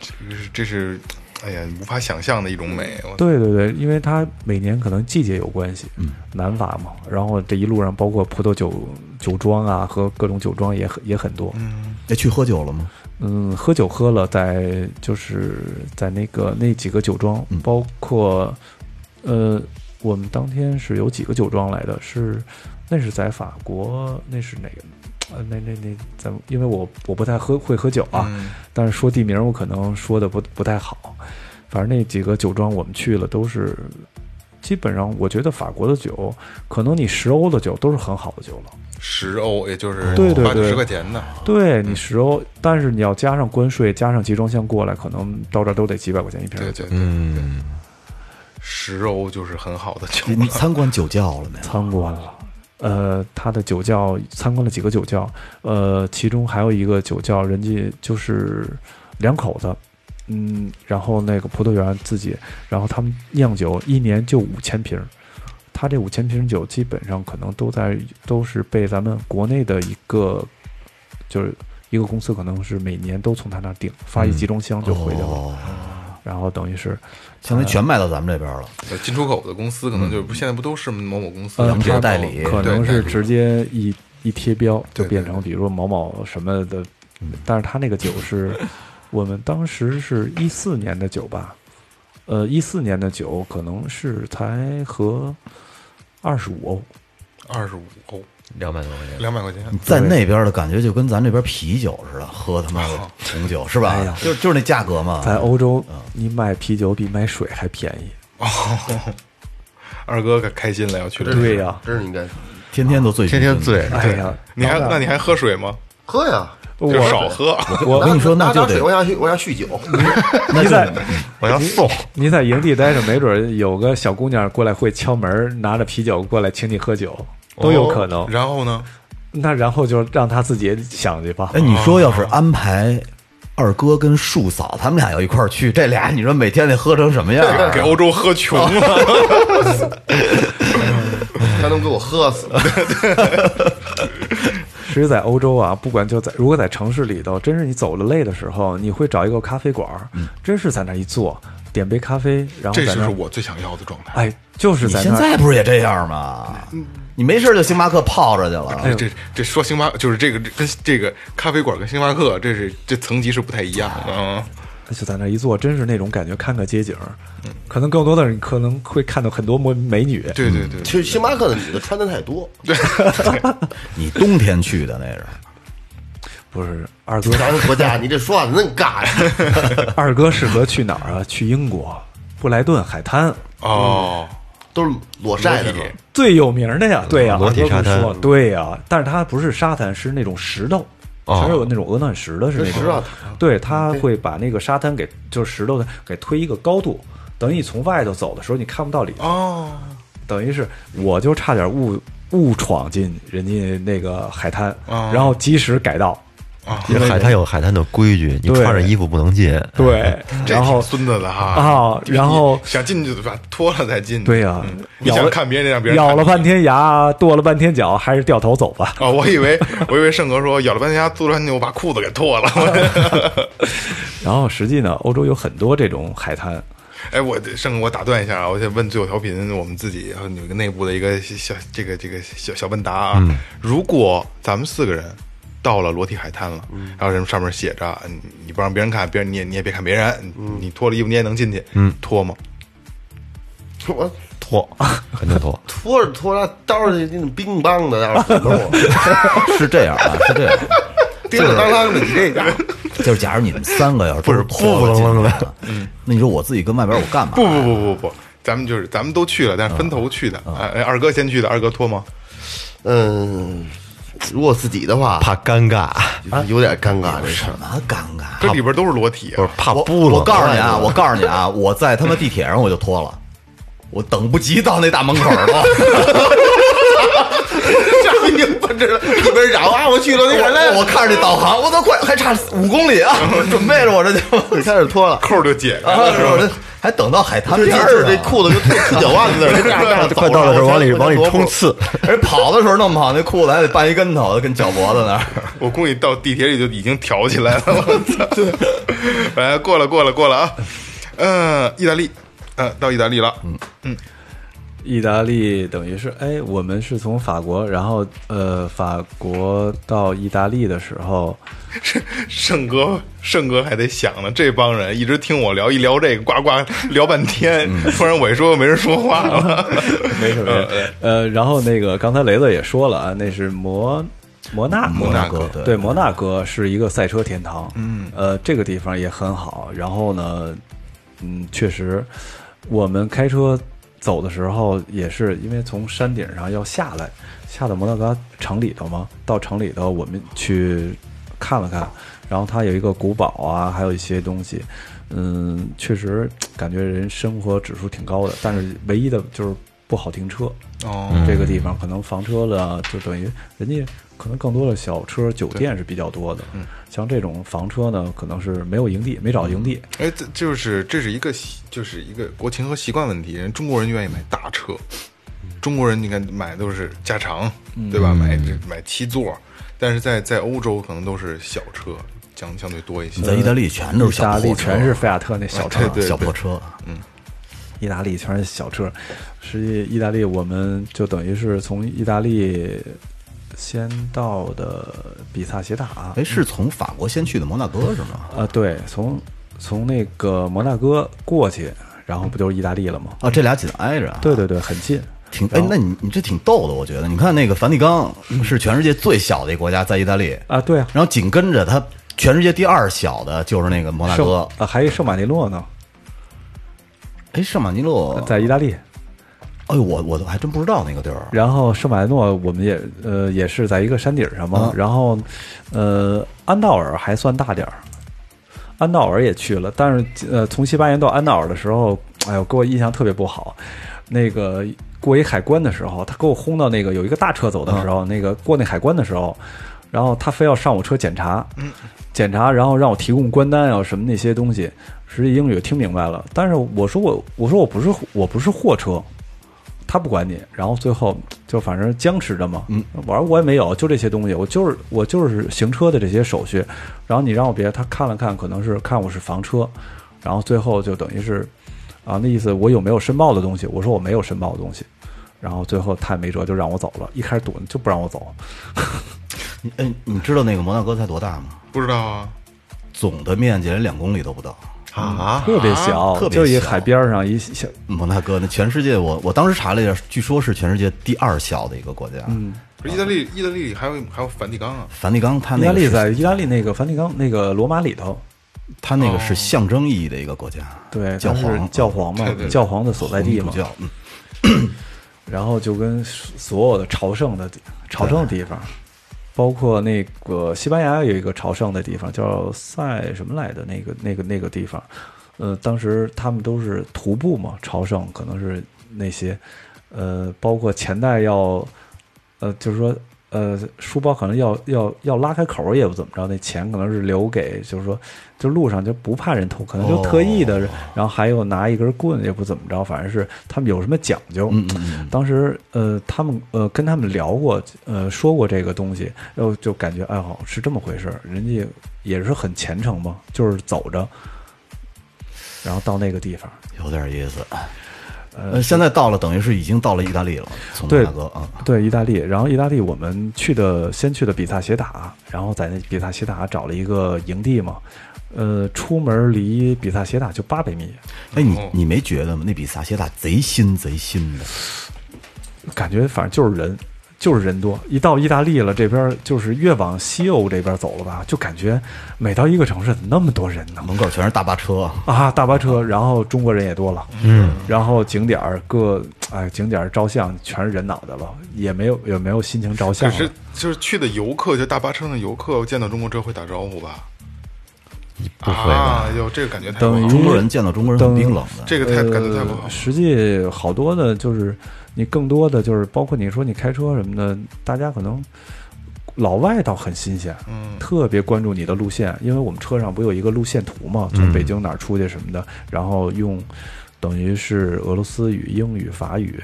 S2: 这是这是，哎呀，无法想象的一种美。
S6: 对对对，因为它每年可能季节有关系，嗯，南法嘛，然后这一路上包括葡萄酒酒庄啊和各种酒庄也很也很多，
S5: 嗯，那，去喝酒了吗？
S6: 嗯，喝酒喝了，在就是在那个那几个酒庄，包括呃，我们当天是有几个酒庄来的，是那是在法国，那是哪个？呃，那那那咱们因为我我不太喝会喝酒啊，
S2: 嗯
S6: 但是说地名我可能说的不不太好，反正那几个酒庄我们去了都是。基本上，我觉得法国的酒，可能你十欧的酒都是很好的酒了。
S2: 十欧，也就是
S6: 对对对
S2: 八九十块钱的。
S6: 对你十欧，但是你要加上关税，加上集装箱过来，可能到这儿都得几百块钱一瓶。
S2: 对对，
S4: 嗯，
S2: 十欧就是很好的酒
S5: 你你参观酒窖了没有？
S6: 参观了，呃，他的酒窖参观了几个酒窖，呃，其中还有一个酒窖，人家就是两口子，嗯，然后那个葡萄园自己，然后他们酿酒一年就五千瓶儿，他这五千瓶酒基本上可能都在都是被咱们国内的一个就是一个公司，可能是每年都从他那儿订，发一集装箱就回去了，
S5: 哦，
S6: 然后等于是
S5: 相当于全卖到咱们这边了。
S2: 呃进出口的公司可能就不现在不都是某某公司？
S6: 呃
S5: 洋
S2: 这
S5: 代理。
S6: 可能是直接一一贴标就变成，比如说某某什么的，但是他那个酒是，我们当时是一四年的酒吧，呃，一四年的酒可能是才和二十五欧，
S2: 二十五欧，
S7: 两百多块钱。
S2: 两百块钱。
S5: 在那边的感觉就跟咱这边啤酒似的，喝他妈的红酒是吧？
S6: 哎呀
S5: 就就是那价格嘛。
S6: 在欧洲你买啤酒比买水还便宜。
S2: 二哥可开心了，要去。
S6: 对呀、
S3: 真是应该
S5: 天天都醉醺醺的，
S7: 天天醉，
S6: 哎呀，
S2: 你还那你还喝水吗？
S3: 喝呀。
S2: 就
S6: 我
S2: 少喝。
S5: 我跟你说，那就得
S3: 拿拿水往下去，往下酗酒。
S5: 那就
S6: 你在
S7: 我要送。
S6: 你在营地待着，没准有个小姑娘过来会敲门，拿着啤酒过来请你喝酒，都有可能。
S2: 然后呢？
S6: 那然后就让他自己想去吧。
S5: 哎，你说要是安排二哥跟树嫂他们俩要一块儿去，这俩你说每天得喝成什么样啊？
S2: 给欧洲喝穷了。
S3: 他能给我喝死。
S6: 其实，在欧洲啊，不管就在如果在城市里头，真是你走了累的时候，你会找一个咖啡馆儿，真是在那一坐，点杯咖啡，然后
S2: 这就是我最想要的状态。
S6: 哎，就是在那儿。
S5: 在不是也这样吗？你没事就星巴克泡着去了。
S6: 哎
S2: 这这说星巴就是这个跟这个咖啡馆跟星巴克，这是这层级是不太一样的。嗯，
S6: 就在那一坐，真是那种感觉，看个街景，可能更多的人可能会看到很多美美女。
S2: 对对对，
S3: 其实星巴克的女的穿的太多，对
S5: 你冬天去的那是，
S6: 不是二哥，
S3: 咱们国家你这说话怎么那么尬呀？
S6: 二哥适合去哪儿啊？去英国布莱顿海滩，
S2: 哦，
S3: 都是裸晒的。
S6: 最有名的呀，对呀，
S7: 裸体沙滩
S6: 说对呀，但是它不是沙滩，是那种石头，
S7: 哦
S6: 全是有那种鹅卵石的，是那
S3: 是石头
S6: 种。对，他会把那个沙滩给就是石头的给推一个高度，等于你从外头走的时候，你看不到里头。
S2: 哦，
S6: 等于是我就差点误误闯进人家那个海滩，
S2: 哦
S6: 然后及时改道。
S7: 因为海滩有海滩的规矩，你穿着衣服不能进。
S6: 对，
S2: 这
S6: 然后
S2: 孙子的哈
S6: 啊然后
S2: 想进去就把脱了再进。
S6: 对呀
S2: 嗯你
S6: 咬了
S2: 想看别人让别人
S6: 咬了半天牙，跺了半天脚，还是掉头走吧。
S2: 哦，我以为我以为盛哥说咬了半天牙，跺了半天我把裤子给脱了。
S6: 然后实际呢，欧洲有很多这种海滩，
S2: 哎，我盛哥，我打断一下啊，我想问最后调频，我们自己有一个内部的一个小这个这个小小问答啊。如果咱们四个人到了裸体海滩了，然后人上面写着嗯你不让别人看，别人你也你也别看别人，你你脱了衣服你也能进去，嗯，脱吗？
S3: 我
S7: 脱，肯定脱。
S3: 脱着脱着，到时候那种冰棒的，到时候
S5: 是这样啊，是这样。
S3: 叮叮当当的，你这个
S5: 就是假如你们三个要是不是
S7: 不愣愣的，
S5: 嗯，那你说我自己跟外边我干嘛？
S2: 不不不不不，咱们就是咱们都去了，但是分头去的。哎，哎二哥先去的，二哥脱吗？
S3: 嗯，如果自己的话，
S7: 怕尴尬，
S3: 有点尴尬这事儿。
S5: 什么尴尬？
S2: 这里边都是裸体啊
S7: 不是。怕
S5: 我
S7: 扑了。
S5: 我告诉你啊，我告诉你啊，我在他妈地铁上我就脱了，我等不及到那大门口了。
S3: 这已经不知道一边嚷啊，我去了那海
S5: 我我看着这导航，我都快还差五公里啊，准备着我这就
S3: 就开始脱了。
S2: 扣就解了，是吧？
S5: 还等到海滩边儿
S3: 这裤子就退四脚腕子
S7: 快到的时候往里往里冲刺，
S5: 而跑的时候弄不好那裤子还得绊一跟头，跟脚脖子那儿。
S2: 我估计到地铁里就已经挑起来了。我操！来，过了过了过了啊！嗯，意大利，呃，到意大利了。嗯嗯，
S6: 意大利等于是，哎，我们是从法国，然后呃，法国到意大利的时候，
S2: 盛哥，盛哥还得想呢，这帮人一直听我聊，一聊这个，呱呱聊半天，突然我一说没人说话了。
S6: 没什么，呃，然后那个刚才雷子也说了啊，那是摩摩纳
S2: 摩纳哥
S5: 对
S6: 对，摩纳哥是一个赛车天堂，嗯，呃，这个地方也很好。然后呢，嗯，确实，我们开车走的时候也是因为从山顶上要下来，下到摩纳哥城里头嘛，到城里头我们去看了看，然后它有一个古堡啊，还有一些东西，嗯，确实感觉人生活指数挺高的，但是唯一的就是不好停车。
S2: 哦，
S6: 这个地方可能房车的就等于人家可能更多的小车酒店是比较多的，嗯，像这种房车呢，可能是没有营地，没找营地，
S2: 哎，这就是这是一个习，就是一个国情和习惯问题。人中国人愿意买大车，中国人你看买都是加长，对吧？买这买七座，但是在在欧洲可能都是小车，相相对多一些。
S5: 在意大利全都
S6: 意大利
S5: 是小破车，
S6: 全是菲亚特那小车，
S2: 对对
S5: 小破车。
S6: 嗯意大利全是小车。实际意大利我们就等于是从意大利先到的比萨斜塔，
S5: 哎，是从法国先去的摩纳哥是吗？
S6: 啊，对，从从那个摩纳哥过去，然后不就是意大利了吗？
S5: 啊，这俩紧挨着啊。
S6: 对对对，很近。
S5: 挺哎，那你你这挺逗的，我觉得。你看那个梵蒂冈是全世界最小的一个国家，在意大利，
S6: 啊，对啊，
S5: 然后紧跟着它全世界第二小的就是那个摩纳哥。
S6: 啊，还有圣马尼诺呢，
S5: 哎，圣马尼诺，
S6: 在意大利。
S5: 哎呦，我我还真不知道那个地儿。
S6: 然后圣马尼诺我们也呃也是在一个山顶上嘛，
S5: 啊
S6: 然后呃安道尔还算大点儿，安道尔也去了，但是呃从西班牙到安道尔的时候，哎呦给我印象特别不好，那个过一海关的时候，他给我轰到那个有一个大车走的时候，那个过那海关的时候，然后他非要上我车检查，检查，然后让我提供关单啊什么那些东西，实际英语听明白了，但是我说我我说我不是我不是货车，他不管你，然后最后就反正僵持着嘛。嗯，我说我也没有，就这些东西，我就是我就是行车的这些手续，然后你让我别，他看了看，可能是看我是房车，然后最后就等于是啊，那意思我有没有申报的东西？我说我没有申报的东西，然后最后他也没辙，就让我走了。一开始堵就不让我走，
S5: 你哎，你知道那个摩纳哥才多大吗？
S2: 不知道啊
S5: 总的面积连两公里都不到。
S2: 啊，
S6: 特别小，
S5: 特别小
S6: 就一海边上一小，
S5: 摩纳哥那全世界我我当时查了一下，据说是全世界第二小的一个国家。嗯，
S2: 不是意大利，意大利还有还有梵蒂冈啊，
S5: 梵蒂冈它
S6: 意大利在意大利那个梵蒂冈那个罗马里头，
S5: 它那个是象征意义的一个国家。
S6: 对，
S5: 教皇
S6: 教皇嘛教皇的所在地嘛，然后就跟所有的朝圣的地朝圣的地方，包括那个西班牙有一个朝圣的地方叫塞什么来的那个那个那个地方，呃，当时他们都是徒步嘛，朝圣可能是那些，呃，包括前代要，呃，就是说。呃，书包可能要要要拉开口也不怎么着，那钱可能是留给，就是说，就路上就不怕人偷，可能就特意的，然后还有拿一根棍也不怎么着，反正是他们有什么讲究。
S5: 嗯嗯嗯，
S6: 当时呃，他们呃跟他们聊过，呃说过这个东西，然后就感觉哎好是这么回事，人家也是很虔诚嘛，就是走着，然后到那个地方，
S5: 有点意思。呃，现在到了，等于是已经到了意大利了，从摩
S6: 对
S5: 纳哥啊。
S6: 对意大利，然后意大利我们去的先去的比萨斜塔，然后在那比萨斜塔找了一个营地嘛，呃，出门离比萨斜塔就八百米，
S5: 哎，你你没觉得吗？那比萨斜塔贼新贼新的，
S6: 感觉反正就是人，就是人多。一到意大利了，这边就是越往西欧这边走了吧，就感觉每到一个城市怎么那么多人呢？
S5: 门口全是大巴车。
S6: 啊，大巴车，然后中国人也多了，嗯，然后景点儿各哎景点儿照相全是人脑袋了，也没有也没有心情照相了
S2: 是就是去的游客，就大巴车上的游客，见到中国车会打招呼吧？
S7: 不会吧
S2: 啊，哟，这个感觉太不
S6: 等于，
S5: 中国人见到中国人很冰冷的。
S2: 这个太感觉太不好
S6: 呃。。实际好多的就是你更多的就是包括你说你开车什么的，大家可能老外倒很新鲜，
S2: 嗯
S6: 特别关注你的路线，因为我们车上不有一个路线图嘛，从北京哪儿出去什么的，然后用等于是俄罗斯语、英语、法语，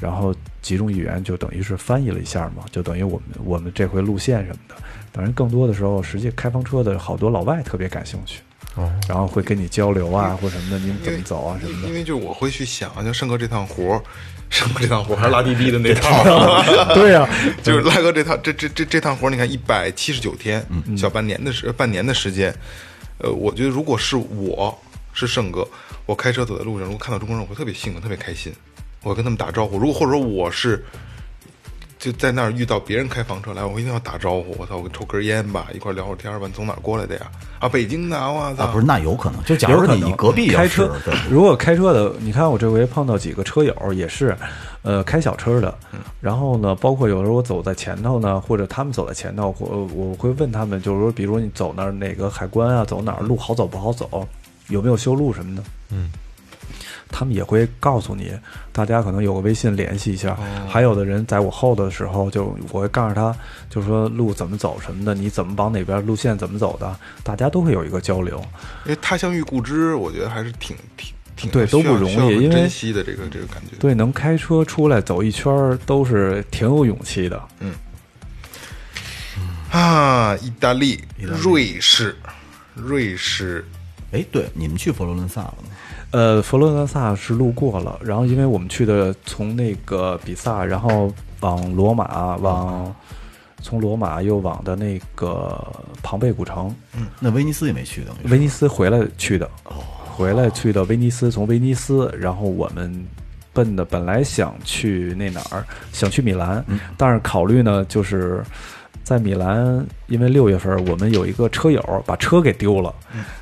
S6: 然后几种语言就等于是翻译了一下嘛，就等于我们我们这回路线什么的。当然，更多的时候，实际开房车的好多老外特别感兴趣，
S7: 哦，
S6: 然后会跟你交流啊，或什么的，你们怎么走啊什么的。
S2: 因。为就是我会去想，就胜哥这趟活儿，胜哥这趟活儿还是 拉滴滴的那趟，
S6: 对呀、
S2: 就是拉哥这趟这这这这趟活儿，你看一百七十九天，小半年的时半年的时间，呃，我觉得如果是我是胜哥，我开车走在路上，如果看到中国人，我会特别兴奋，特别开心，我会跟他们打招呼。如果或者说我是就在那儿遇到别人开房车来，我一定要打招呼。我操，我抽根烟吧，一块聊会儿天儿吧。你从哪儿过来的呀？啊，北京的啊！我操，
S5: 啊，不是，那有可能。就假如
S6: 有可能
S5: 你隔壁
S6: 开车，如果开车的，你看我这回碰到几个车友也是，呃，开小车的，然后呢，包括有时候我走在前头呢，或者他们走在前头，或我会问他们，就是说，比如你走那儿哪个海关啊，走哪儿路好走不好走，有没有修路什么的，嗯。他们也会告诉你，大家可能有个微信联系一下。还有的人在我后的时候，就我会告诉他，就说路怎么走什么的，你怎么往哪边路线怎么走的，大家都会有一个交流。
S2: 因为他乡遇故知，我觉得还是挺挺挺
S6: 对都不容易因为
S2: 珍惜的这个这个感觉。
S6: 对，能开车出来走一圈儿都是挺有勇气的。
S2: 嗯啊，意大利、瑞士、瑞士，
S5: 哎，对，你们去佛罗伦萨了吗？
S6: 呃，佛罗伦萨是路过了，然后因为我们去的从那个比萨，然后往罗马，往从罗马又往的那个庞贝古城，嗯
S5: 那威尼斯也没去，等于是
S6: 威尼斯回来去的，回来去的威尼斯，从威尼斯，然后我们奔的本来想去那哪儿，想去米兰，但是考虑呢，就是在米兰，因为六月份我们有一个车友把车给丢了，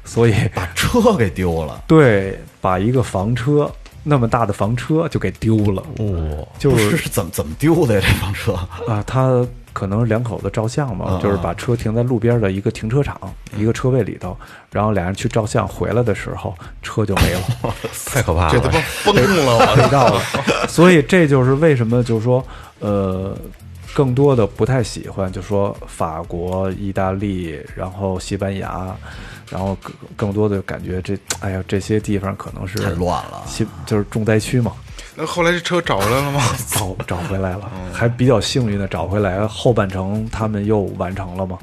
S6: 所以
S5: 把车给丢了。
S6: 对把一个房车那么大的房车就给丢了，
S7: 哦，
S6: 就
S5: 是是怎么怎么丢的呀？这房车
S6: 啊，他可能两口子照相嘛，就是把车停在路边的一个停车场、一个车位里头，然后俩人去照相，回来的时候车就没了，
S7: 太可怕了
S2: 这他妈！疯了！我
S6: 被盗了。所以这就是为什么，就是说，呃，更多的不太喜欢，就说法国、意大利，然后西班牙，然后更更多的感觉这，哎呀，这些地方可能是
S5: 太乱了。
S6: 西就是重灾区嘛。
S2: 那后来这车找回来了吗？
S6: 找找回来了，还比较幸运的找回来，后半程他们又完成了嘛。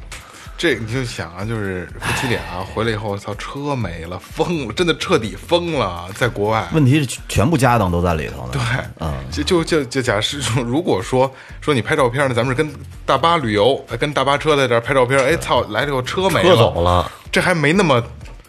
S2: 这你就想啊，就是夫妻俩回来以后，操，车没了，疯了，真的彻底疯了，在国外。
S5: 问题是全部家当都在里头呢。
S2: 对，
S5: 嗯，
S2: 就就就就假设说，如果说说你拍照片呢，咱们是跟大巴旅游，哎跟大巴车在这儿拍照片，哎操，来这个车没了
S7: 车走了，
S2: 这还没那么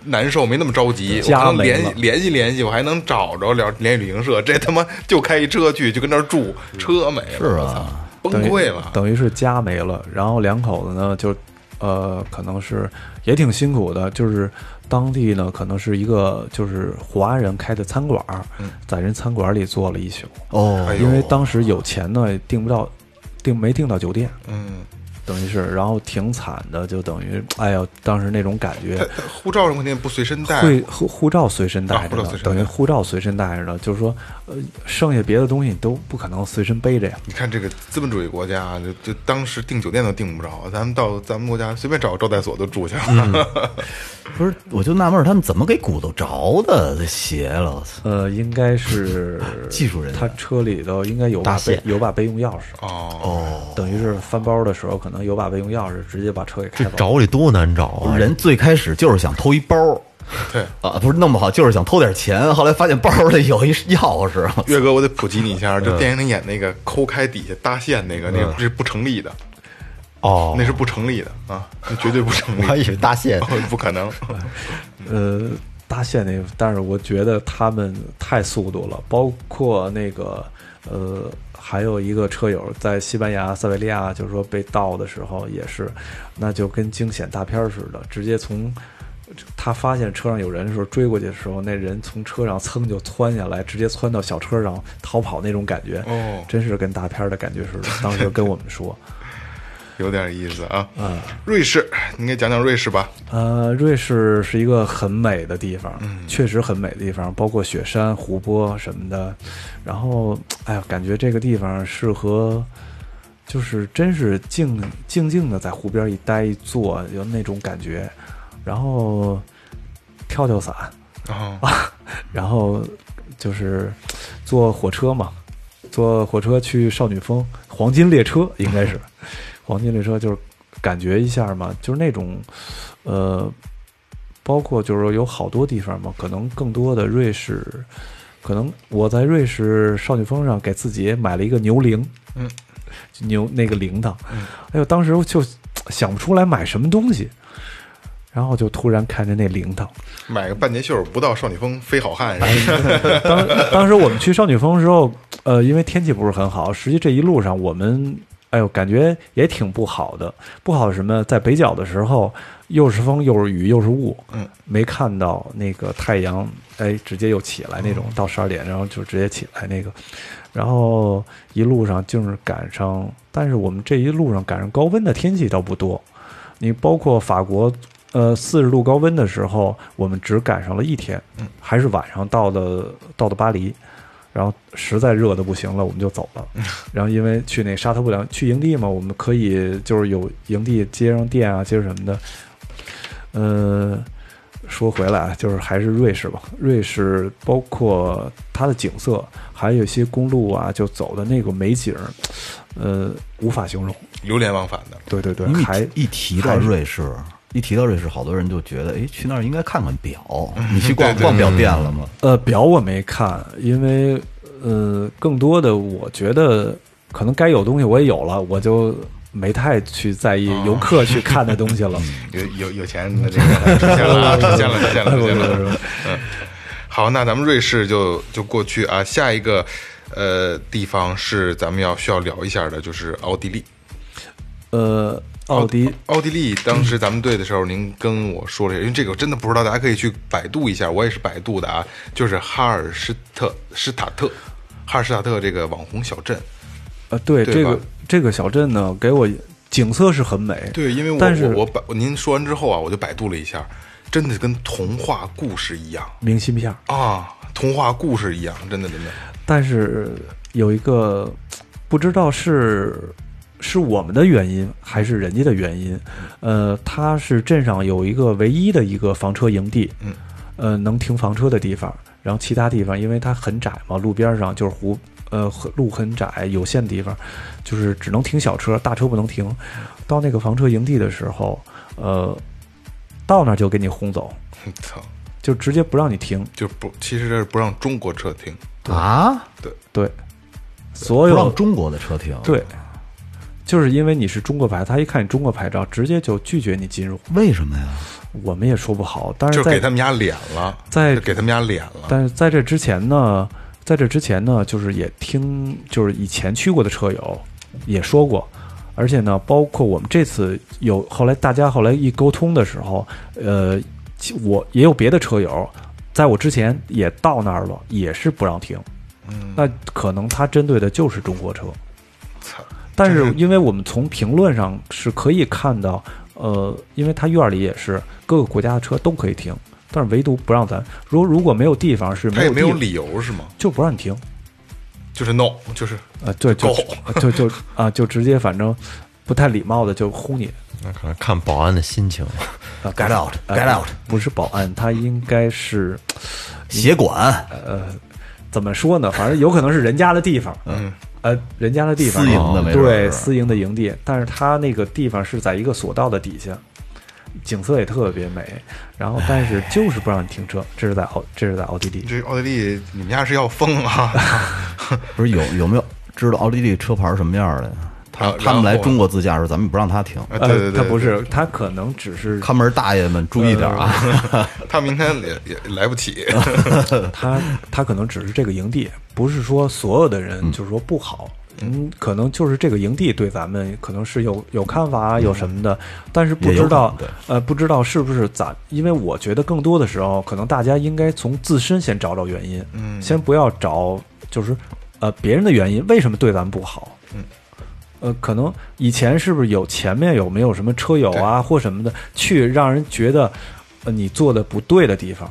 S2: 难受，没那么着急，我能联系联系联系，我还能找着联联系旅行社。这他妈就开一车去，就跟那儿住，车没了，
S5: 是啊，
S2: 崩溃了。
S6: 等于是家没了，然后两口子呢就，呃，可能是也挺辛苦的，就是当地呢可能是一个就是华人开的餐馆儿，在人餐馆里坐了一宿，
S5: 哦。
S6: 因为当时有钱呢订不到，订没订到酒店，
S2: 嗯，
S6: 等于是，然后挺惨的，就等于，哎呀，当时那种感觉
S2: 护照什么肯定不随身带，
S6: 会护护照随身带着呢，等于护照随身带着呢，就是说，呃，剩下别的东西你都不可能随身背着呀。
S2: 你看这个资本主义国家，就就当时订酒店都订不着，咱们到咱们国家随便找个招待所都住下了。
S6: 嗯
S5: 不是，我就纳闷他们怎么给鼓捣着的？这鞋了！
S6: 呃，应该是
S5: 技术人员
S6: 他车里头应该有把备有把备用钥匙，
S2: 哦，
S6: 等于是翻包的时候可能有把备用钥匙，直接把车给开
S7: 这
S6: 走。
S7: 找里多难找啊！
S5: 人最开始就是想偷一包儿
S2: 对，
S5: 啊，不是弄不好就是想偷点钱，后来发现包里有一钥匙，
S2: 岳哥，我得普及你一下，就电影里演那个抠开底下搭线那个，那个是不成立的，
S7: 哦，
S2: 那是不成立的啊，那绝对不成立
S7: 我，还以为搭线
S2: 哦不可能。
S6: 呃，搭线那个，但是我觉得他们太速度了，包括那个呃，还有一个车友在西班牙塞维利亚，就是说被盗的时候也是，那就跟惊险大片儿似的，直接从。他发现车上有人的时候，追过去的时候，那人从车上噌就窜下来，直接窜到小车上逃跑那种感觉，
S2: 哦
S6: 真是跟大片儿的感觉似的。当时跟我们说，
S2: 有点意思啊。嗯瑞士，你给讲讲瑞士吧。
S6: 呃，瑞士是一个很美的地方，确实很美的地方，包括雪山、湖泊什么的。然后，哎呀，感觉这个地方适合，就是真是静静静的在湖边一待一坐，有那种感觉。然后跳跳伞，
S2: 啊，
S6: 然后就是坐火车嘛，坐火车去少女峰，黄金列车应该是。黄金列车，就是感觉一下嘛，就是那种呃，包括就是说有好多地方嘛，可能更多的瑞士，可能我在瑞士少女峰上给自己买了一个牛铃，
S2: 嗯，
S6: 牛那个铃铛，哎呦，当时就想不出来买什么东西。然后就突然看着那铃铛，
S2: 买个半截袖不到少女峰非好汉？
S6: 当当时我们去少女峰的时候，呃，因为天气不是很好，实际这一路上我们，哎呦，感觉也挺不好的。不好是什么？在北角的时候，又是风又是雨又是雾，
S2: 嗯，
S6: 没看到那个太阳，哎，直接又起来那种，到十二点，然后就直接起来那个，然后一路上就是赶上，但是我们这一路上赶上高温的天气倒不多，你包括法国。呃，四十度高温的时候，我们只赶上了一天，还是晚上到的到的巴黎，然后实在热的不行了，我们就走了。然后因为去那沙特不良去营地嘛，我们可以就是有营地接上电啊，接着什么的。呃，说回来啊，就是还是瑞士吧。瑞士包括它的景色，还有一些公路啊，就走的那个美景儿，呃，无法形容。
S2: 流连忘返的。
S6: 对对对还
S5: 一提到瑞士，一提到瑞士，好多人就觉得，哎，去那儿应该看看表。你去逛逛表店了吗？
S6: 呃，表我没看，因为呃，更多的我觉得可能该有东西我也有了，我就没太去在意游客去看的东西了。
S2: 有有有钱的这个出现了啊，出现了，出现了，出现了。嗯，好，那咱们瑞士就就过去啊，下一个呃地方是咱们要需要聊一下的，就是奥地利。
S6: 呃，奥迪
S2: 奥地利当时咱们队的时候，您跟我说了一下，因为这个我真的不知道，大家可以去百度一下，我也是百度的啊，就是哈尔施特施塔特，哈尔施塔特这个网红小镇。
S6: 呃，对
S2: 对
S6: 这个这个小镇呢，给我景色是很美，
S2: 对，因为我
S6: 但是
S2: 我我百您说完之后啊，我就百度了一下，真的跟童话故事一样
S6: 明信片。
S2: 啊，童话故事一样，真的真的。
S6: 但是有一个不知道是是我们的原因还是人家的原因，呃，它是镇上有一个唯一的一个房车营地，
S2: 嗯，
S6: 呃，能停房车的地方，然后其他地方因为它很窄嘛，路边上就是湖。呃，很路很窄，有限的地方，就是只能停小车，大车不能停。到那个房车营地的时候，呃，到那儿就给你轰走，
S2: 操，
S6: 就直接不让你停。
S2: 就不，其实这是不让中国车停。
S5: 啊，
S6: 对。对，所
S5: 不
S6: 有
S5: 让中国的车停，，
S6: 对，就是因为你是中国牌，他一看你中国牌照，直接就拒绝你进入。
S5: 为什么呀？
S6: 我们也说不好，但
S2: 就是
S6: 在
S2: 给他们家脸了，
S6: 在
S2: 给他们家脸了。
S6: 但是在这之前呢，在这之前呢，就是也听，就是以前去过的车友也说过，而且呢，包括我们这次有后来大家后来一沟通的时候，呃，我也有别的车友，在我之前也到那儿了，也是不让停。
S2: 嗯，
S6: 那可能他针对的就是中国车。
S2: 操，
S6: 但
S2: 是
S6: 是因为我们从评论上是可以看到，呃，因为他院里也是各个国家的车都可以停，但是唯独不让咱。如如果没有地方是
S2: 没有
S6: 没有
S2: 理由是吗？
S6: 就不让你停，
S2: 就是 no，就是
S6: 呃，对，就就就 啊，就直接反正不太礼貌的就呼你。
S7: 那可能看保安的心情。
S6: 啊
S5: Get out,
S6: 呃
S5: get out
S6: 不是保安，他应该是
S5: 协管
S6: 呃，怎么说呢？反正有可能是人家的地方，
S2: 嗯，
S6: 呃，人家的地方，
S5: 私营的没
S6: 对私营的营地，但是他那个地方是在一个索道的底下，景色也特别美，然后但是就是不让你停车，这是在奥，这是在奥地利，
S2: 这奥地利，你们家是要疯啊！
S5: 不是有有没有知道奥地利车牌什么样的呀？他他们来中国自驾时候，咱们不让他停。
S2: 啊对对对，
S6: 呃，他不是，他可能只是
S5: 看门大爷们注意点啊！
S2: 他明天也也来不起。
S6: 他他可能只是这个营地，不是说所有的人就是说不好。嗯，可能就是这个营地对咱们可能是有有看法啊，有什么的，但是不知道
S5: 对
S6: 呃，不知道是不是咱，因为我觉得更多的时候，可能大家应该从自身先找找原因，
S2: 嗯
S6: 先不要找就是呃别人的原因，为什么对咱们不好？
S2: 嗯，
S6: 呃，可能以前是不是有前面有没有什么车友啊或什么的，去让人觉得呃你做的不对的地方？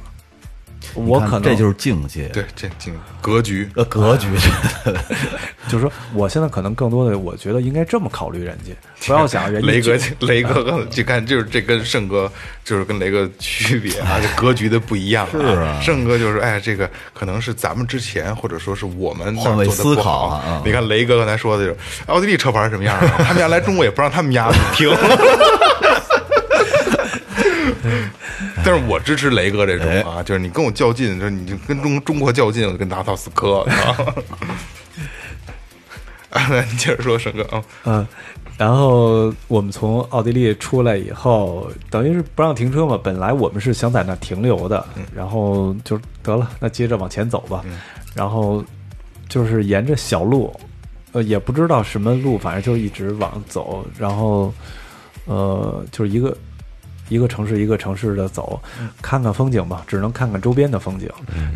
S6: 我可能
S5: 这就是境界，
S2: 对，这境格局，
S5: 呃格局。
S6: 就是说，我现在可能更多的，我觉得应该这么考虑人家，不要想人家
S2: 雷哥，雷哥，就看就是这跟胜哥就是跟雷哥区别啊，这格局的不一样
S5: 是啊
S2: 胜哥就是哎，这个可能是咱们之前或者说是我们
S5: 换位
S2: 做的不
S5: 思考
S2: 好
S5: 啊啊
S2: 你看雷哥刚才说的就是奥地利车牌是什么样的，他们家来中国也不让他们家停。但是我支持雷哥这种
S5: 哎
S2: 啊，就是你跟我较劲，就是你就跟中中国较劲，我就跟拿刀死磕 啊。你接着说，沈哥啊，
S6: 嗯，然后我们从奥地利出来以后，等于是不让停车嘛。本来我们是想在那停留的，然后就得了，那接着往前走吧。然后就是沿着小路，呃，也不知道什么路，反正就一直往走，然后呃，就是一个一个城市一个城市的走，看看风景吧，只能看看周边的风景，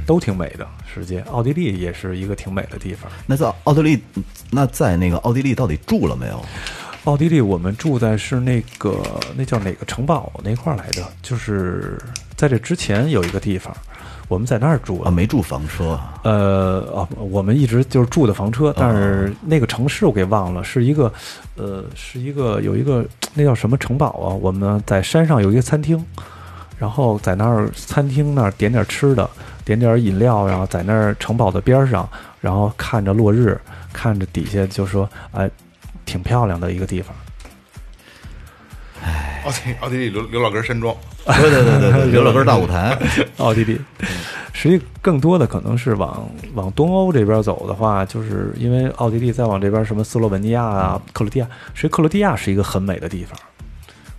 S6: 都挺美的。世界，奥地利也是一个挺美的地方。
S5: 那在奥地利，那在那个奥地利到底住了没有？
S6: 奥地利，我们住在是那个那叫哪个城堡那块儿来着？就是在这之前有一个地方，我们在那儿住
S5: 啊，
S6: 了。
S5: 没住房车，
S6: 呃哦，我们一直就是住的房车，但是那个城市我给忘了，是一个呃，是一个有一个那叫什么城堡啊？我们在山上有一个餐厅，然后在那儿餐厅那儿点点吃的，点点饮料，然后在那儿城堡的边儿上，然后看着落日，看着底下就说哎，挺漂亮的一个地方。
S2: 奥地奥地利刘刘老根山庄，
S5: 对对对对对，刘老根大舞台，
S6: 奥地利，实际更多的可能是往往东欧这边走的话，就是因为奥地利再往这边什么斯洛文尼亚啊、克罗地亚，实际克罗地亚是一个很美的地方，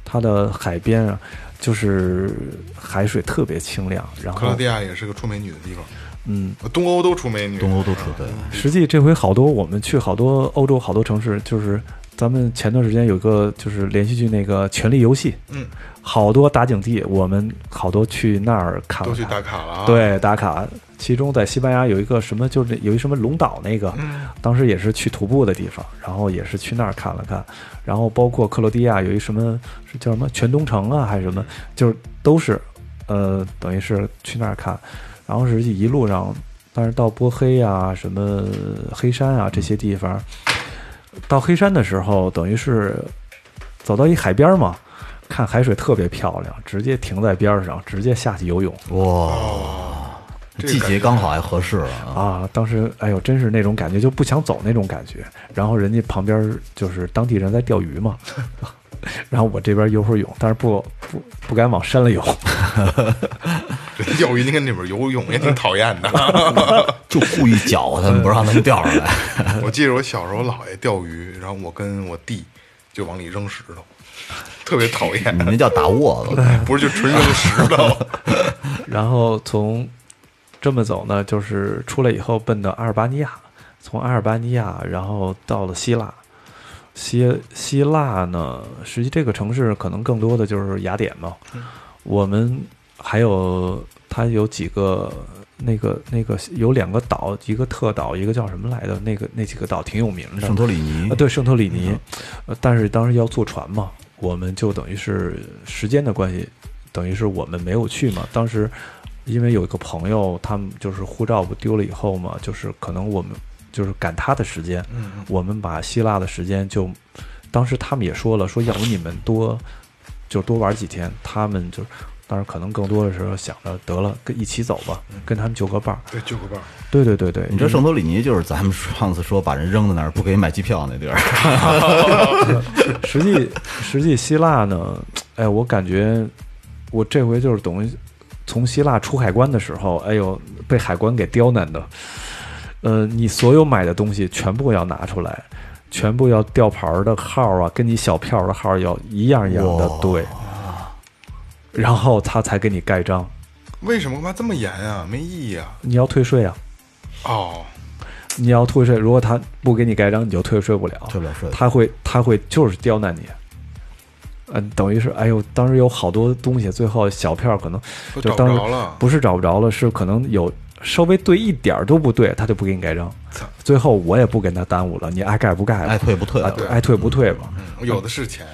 S6: 它的海边啊，就是海水特别清亮，然后
S2: 克罗地亚也是个出美女的地方，
S6: 嗯，
S2: 东欧都出美女，
S5: 东欧都出对，
S6: 实际这回好多我们去好多欧洲好多城市，就是咱们前段时间有个就是连续剧那个《权力游戏》，
S2: 嗯，
S6: 好多打景地，我们好多去那儿看了。
S2: 都去打卡了啊。，
S6: 对，打卡。其中在西班牙有一个什么，就是有一什么龙岛那个，
S2: 嗯。
S6: 当时也是去徒步的地方，然后也是去那儿看了看，然后包括克罗地亚有一什么是叫什么全东城啊，还是什么，就是都是，呃，等于是去那儿看，然后是一路上，但是到波黑啊、什么黑山啊这些地方，到黑山的时候，等于是走到一海边嘛，看海水特别漂亮，直接停在边上，直接下去游泳。
S5: 哇，
S2: 这
S5: 季节刚好还合适啊。
S6: 啊，当时哎呦，真是那种感觉，就不想走那种感觉。然后人家旁边就是当地人在钓鱼嘛，然后我这边游会儿泳，但是不不不敢往深了游。
S2: 人 钓鱼，你看那边游泳也挺讨厌的。
S5: 就故意搅和他们，不让他们钓上来。
S2: 我记得我小时候姥爷钓鱼，然后我跟我弟就往里扔石头，特别讨厌
S5: 你。那叫打窝子，
S2: 不是，就纯扔石头。
S6: 然后从这么走呢，就是出来以后奔到阿尔巴尼亚，从阿尔巴尼亚然后到了希腊。希希腊呢，实际这个城市可能更多的就是雅典嘛。我们还有它有几个那个那个有两个岛，一个特岛，一个叫什么来的？那个那几个岛挺有名的。
S5: 圣托里尼
S6: 啊，对，圣托里尼，呃，但是当时要坐船嘛，我们就等于是时间的关系，等于是我们没有去嘛。当时因为有一个朋友，他们就是护照不丢了以后嘛，就是可能我们就是赶他的时间，
S2: 嗯，
S6: 我们把希腊的时间就，当时他们也说了，说要不你们多就多玩几天，他们就。当然，可能更多的时候想着得了，跟一起走吧，跟他们就个伴儿。
S2: 对，就个伴儿。
S6: 对对对对，
S5: 你知道圣托里尼就是咱们上次说把人扔在那儿不给你买机票那地儿，
S6: 实际实际希腊呢，哎，我感觉我这回就是等于从希腊出海关的时候，哎呦，被海关给刁难的。呃，你所有买的东西全部要拿出来，全部要吊牌的号啊，跟你小票的号要一样一样的
S5: 哇
S6: 对，然后他才给你盖章。
S2: 为什么干嘛这么严啊？没意义啊！
S6: 你要退税啊，
S2: 哦，
S6: 你要退税，如果他不给你盖章，你就退税不了。
S5: 退不了税。
S6: 他会他会就是刁难你，嗯，等于是哎呦，当时有好多东西，最后小票可能
S2: 找不
S6: 就当时
S2: 着了。
S6: 不是找不着了，是可能有稍微对一点儿都不对，他就不给你盖章
S2: 操。
S6: 最后我也不跟他耽误了，你爱盖不盖吧，
S5: 爱退不退
S6: 爱退不退吧。
S2: 嗯有的是钱。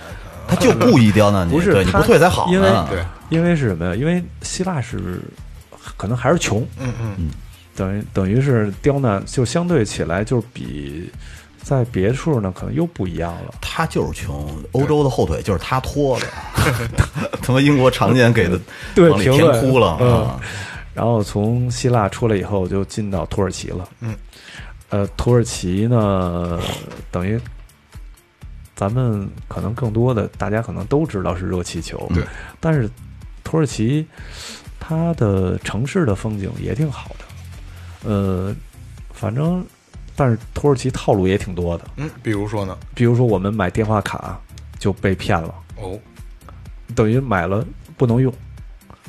S5: 他就故意刁难你，
S6: 不是
S5: 对你不退才好呢。
S6: 因为
S2: 对，
S6: 因为是什么呀？因为希腊是可能还是穷，
S2: 嗯嗯，
S6: 等于等于是刁难，就相对起来就是比在别处呢可能又不一样了。
S5: 他就是穷，欧洲的后腿就是他拖的。他妈英国常年给的
S6: 对
S5: 往里填
S6: 评论
S5: 窟窿
S6: 嗯
S5: 啊！
S6: 然后从希腊出来以后，就进到土耳其了。
S2: 嗯，
S6: 呃，土耳其呢，等于咱们可能更多的大家可能都知道是热气球，
S2: 对，
S6: 但是土耳其它的城市的风景也挺好的，呃，反正但是土耳其套路也挺多的，
S2: 嗯，比如说呢？
S6: 比如说我们买电话卡就被骗了。
S2: 哦，
S6: 等于买了不能用，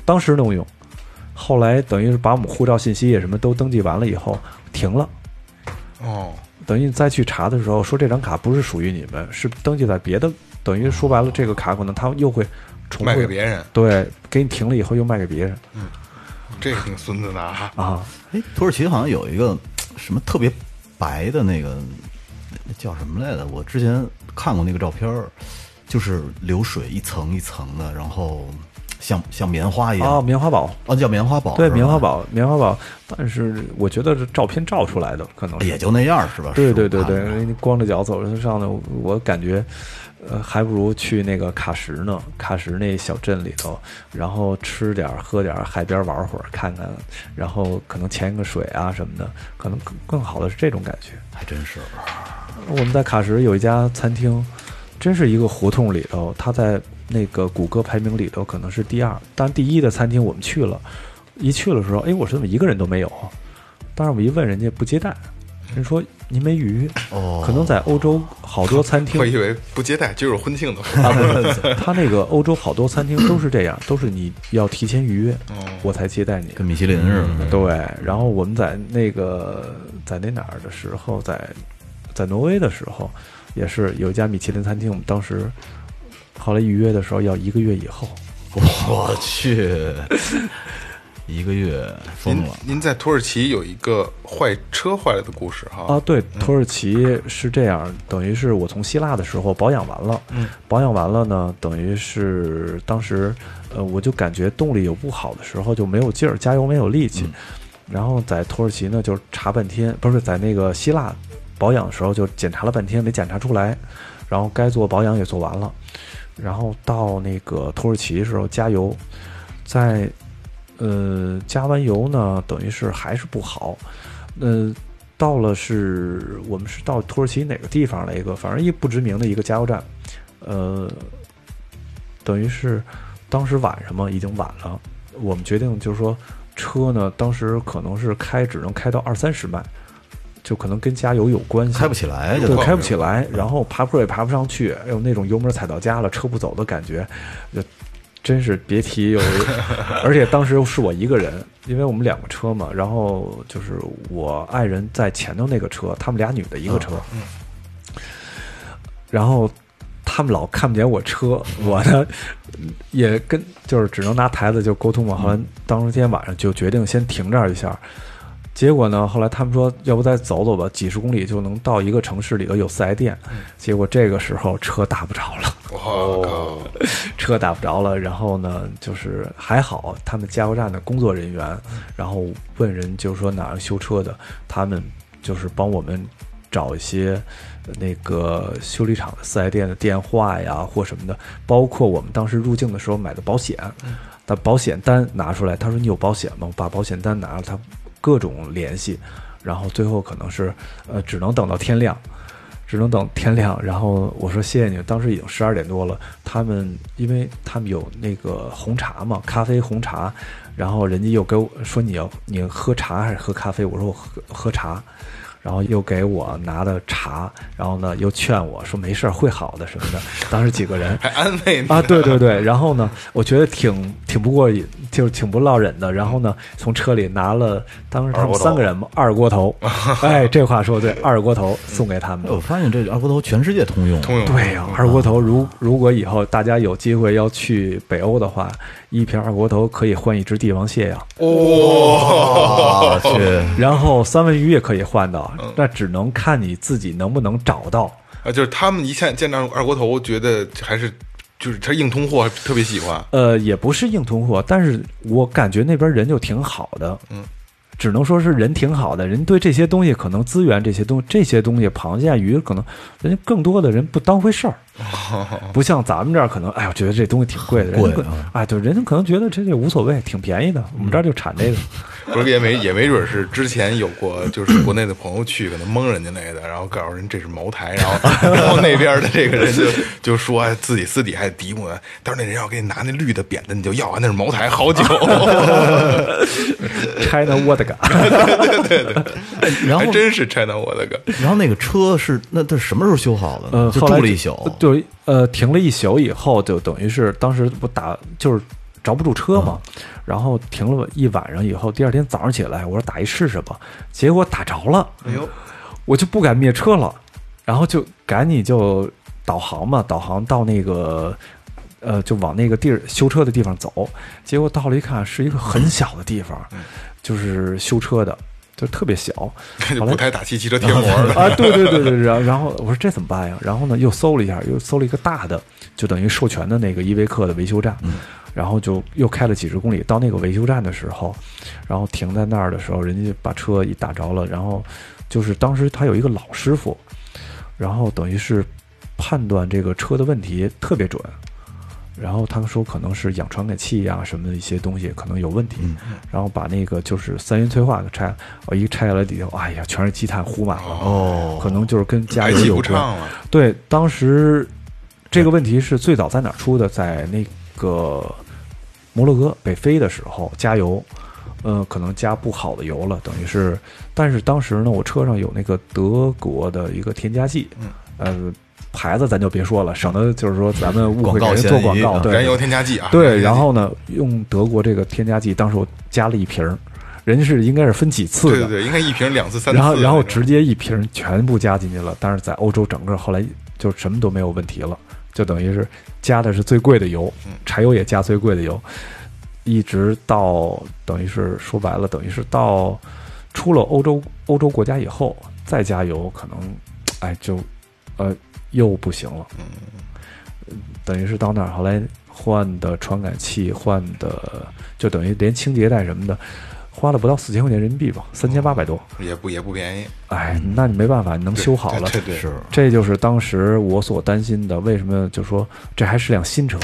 S6: 当时能用，后来等于是把我们护照信息也什么都登记完了以后停了，
S2: 哦，
S6: 等于你再去查的时候说这张卡不是属于你们，是登记在别的，等于说白了这个卡可能他又会重复
S2: 卖给别人，
S6: 对，给你停了以后又卖给别人嗯
S2: 这个挺孙子的啊。
S6: 啊，
S5: 哎，土耳其好像有一个什么特别白的那个，那叫什么来着？我之前看过那个照片儿，就是流水一层一层的，然后像像棉花一样。
S6: 啊，棉花堡，
S5: 哦，叫棉花堡。
S6: 对，棉花，堡，棉花堡，但是我觉得这照片照出来的可能
S5: 也就那样是吧？
S6: 对对对对，光着脚走着上头，我感觉，呃，还不如去那个喀什呢。喀什那小镇里头，然后吃点儿喝点儿，海边玩会儿，看看，然后可能潜个水啊什么的，可能更更好的是这种感觉。
S5: 还真是。
S6: 我们在喀什有一家餐厅，真是一个胡同里头，它在那个谷歌排名里头可能是第二，但第一的餐厅我们去了，一去的时候，哎，我说怎么一个人都没有啊？当时我一问人家不接待，人说您没预约，
S5: 哦
S6: 可能在欧洲好多餐厅
S2: 我以为不接待，就是婚庆的。
S6: 啊，不是，他那个欧洲好多餐厅都是这样，都是你要提前预约，我才接待你。
S5: 跟米其林似的。
S6: 对，然后我们在那个在那哪儿的时候，在在挪威的时候，也是有一家米其林餐厅，我们当时后来预约的时候要一个月以后。
S5: 我去，一个月疯了。
S2: 您在土耳其有一个坏车坏了的故事哈？
S6: 啊，对，土耳其是这样，等于是我从希腊的时候保养完了，嗯，保养完了呢，等于是当时，呃，我就感觉动力有不好的时候就没有劲儿，加油没有力气，然后在土耳其呢就查半天，不是在那个希腊保养的时候就检查了半天没检查出来，然后该做保养也做完了，然后到那个土耳其的时候加油，在呃加完油呢，等于是还是不好，呃，到了是我们是到土耳其哪个地方来一个，反正一不知名的一个加油站，呃，等于是当时晚上嘛，已经晚了，我们决定就是说车呢，当时可能是开只能开到二三十迈，就可能跟加油有关系，
S5: 开不起来就
S6: 对，开不起来，然后爬坡也爬不上去，哎呦，那种油门踩到家了，车不走的感觉，就真是别提有。而且当时是我一个人，因为我们两个车嘛，然后就是我爱人在前头那个车，他们俩女的一个车，嗯然后他们老看不见我车，我呢 也跟就是只能拿台子就沟通嘛。后来当天晚上就决定先停这儿一下。结果呢，后来他们说，要不再走走吧，几十公里就能到一个城市里头有四 S 店。结果这个时候车打不着了！车打不着了。然后呢，就是还好，他们加油站的工作人员，然后问人就是说哪儿修车的，他们就是帮我们找一些呃那个修理厂的四 S 店的电话呀或什么的，包括我们当时入境的时候买的保险，把保险单拿出来，他说你有保险吗？我把保险单拿了，他各种联系，然后最后可能是呃只能等到天亮。只能等天亮，然后我说谢谢你。当时已经十二点多了，他们因为他们有那个红茶嘛，咖啡红茶，然后人家又给我说你要你喝茶还是喝咖啡？我说我喝喝茶，然后又给我拿的茶，然后呢又劝我说没事儿会好的什么的。当时几个人
S2: 还安慰你
S6: 啊，对对对，然后呢，我觉得挺挺不过瘾，就是挺不落忍的。然后呢，从车里拿了，当时他们三个人嘛，二锅头，哎，这话说的对，二锅头送给他们。
S5: 我发现这二锅头全世界通用，
S2: 通用。
S6: 对呀、二锅头如如果以后大家有机会要去北欧的话，一瓶二锅头可以换一只帝王蟹呀，
S5: 我去，
S6: 然后三文鱼也可以换的，那只能看你自己能不能找到。
S2: 啊，就是他们一见见到二锅头，觉得还是就是他硬通货，特别喜欢。
S6: 呃，也不是硬通货，但是我感觉那边人就挺好的，
S2: 嗯，
S6: 只能说是人挺好的，人对这些东西可能资源这些东这些东西，螃蟹、鱼可能人家更多的人不当回事儿，不像咱们这儿可能，哎，我觉得这东西挺贵的，人家可
S5: 贵啊
S6: 哎，对，人家可能觉得这这无所谓，挺便宜的，我们这儿就产这个。
S2: 不是也没也没准是之前有过，就是国内的朋友去可能蒙人家来的，然后告诉人这是茅台，然后 然后那边的这个人就就说哎自己私底下还嘀咕呢，到时候那人要给你拿那绿的扁的，你就要啊，那是茅台好酒，
S6: China Vodka，
S5: 然后
S2: 还真是 China 我的个。
S5: 然后那个车是那他什么时候修好的呢？
S6: 呃，
S5: 就
S6: 后来
S5: 住了一宿，
S6: 对，呃，停了一宿以后，就等于是当时不打就是着不住车嘛，然后停了一晚上以后，第二天早上起来，我说打一试试吧，结果打着了，
S2: 哎呦，
S6: 我就不敢灭车了，然后就赶紧就导航嘛，导航到那个。呃，就往那个地儿修车的地方走，结果到了一看，是一个很小的地方，就是修车的，就特别小。后来
S2: 不太打气，汽车贴膜的。
S6: 啊，对对对对，然后然后我说这怎么办呀？然后呢，又搜了一下，又搜了一个大的，就等于授权的那个依维柯的维修站，然后就又开了几十公里，到那个维修站的时候，然后停在那儿的时候，人家把车一打着了，然后就是当时他有一个老师傅，然后等于是判断这个车的问题特别准。然后他们说可能是氧传感器呀、什么的一些东西可能有问题，然后把那个就是三元催化给拆了，我一拆下来底下，哎呀，全是积碳糊满了，
S5: 哦，
S6: 可能就是跟加油有关。
S2: 了，
S6: 对，当时这个问题是最早在哪儿出的？在那个摩洛哥北非的时候加油，呃，可能加不好的油了，等于是，但是当时呢，我车上有那个德国的一个添加剂，
S2: 嗯。
S6: 呃，牌子咱就别说了，省得就是说咱们误
S5: 广告
S6: 会给人做广告，
S5: 啊
S6: 对，
S2: 燃油添加剂啊，
S6: 对，然后呢，用德国这个添加剂，当时我加了一瓶儿，人家是应该是分几次的，
S2: 对对对，应该一瓶两次三次，
S6: 然后然后直接一瓶全部加进去了，但是在欧洲整个后来就什么都没有问题了，就等于是加的是最贵的油
S2: 嗯，
S6: 柴油也加最贵的油，一直到等于是说白了，等于是到出了欧洲欧洲国家以后再加油，可能哎就呃又不行了，
S2: 嗯
S6: 等于是到那儿后来换的传感器，换的就等于连清洁带什么的。花了不到四千块钱人民币吧，三千八百多。
S2: 也不也不便宜，
S6: 哎，那你没办法，你能修好了。
S2: 对对对，
S5: 是
S6: 这就是当时我所担心的。为什么就说这还是辆新车？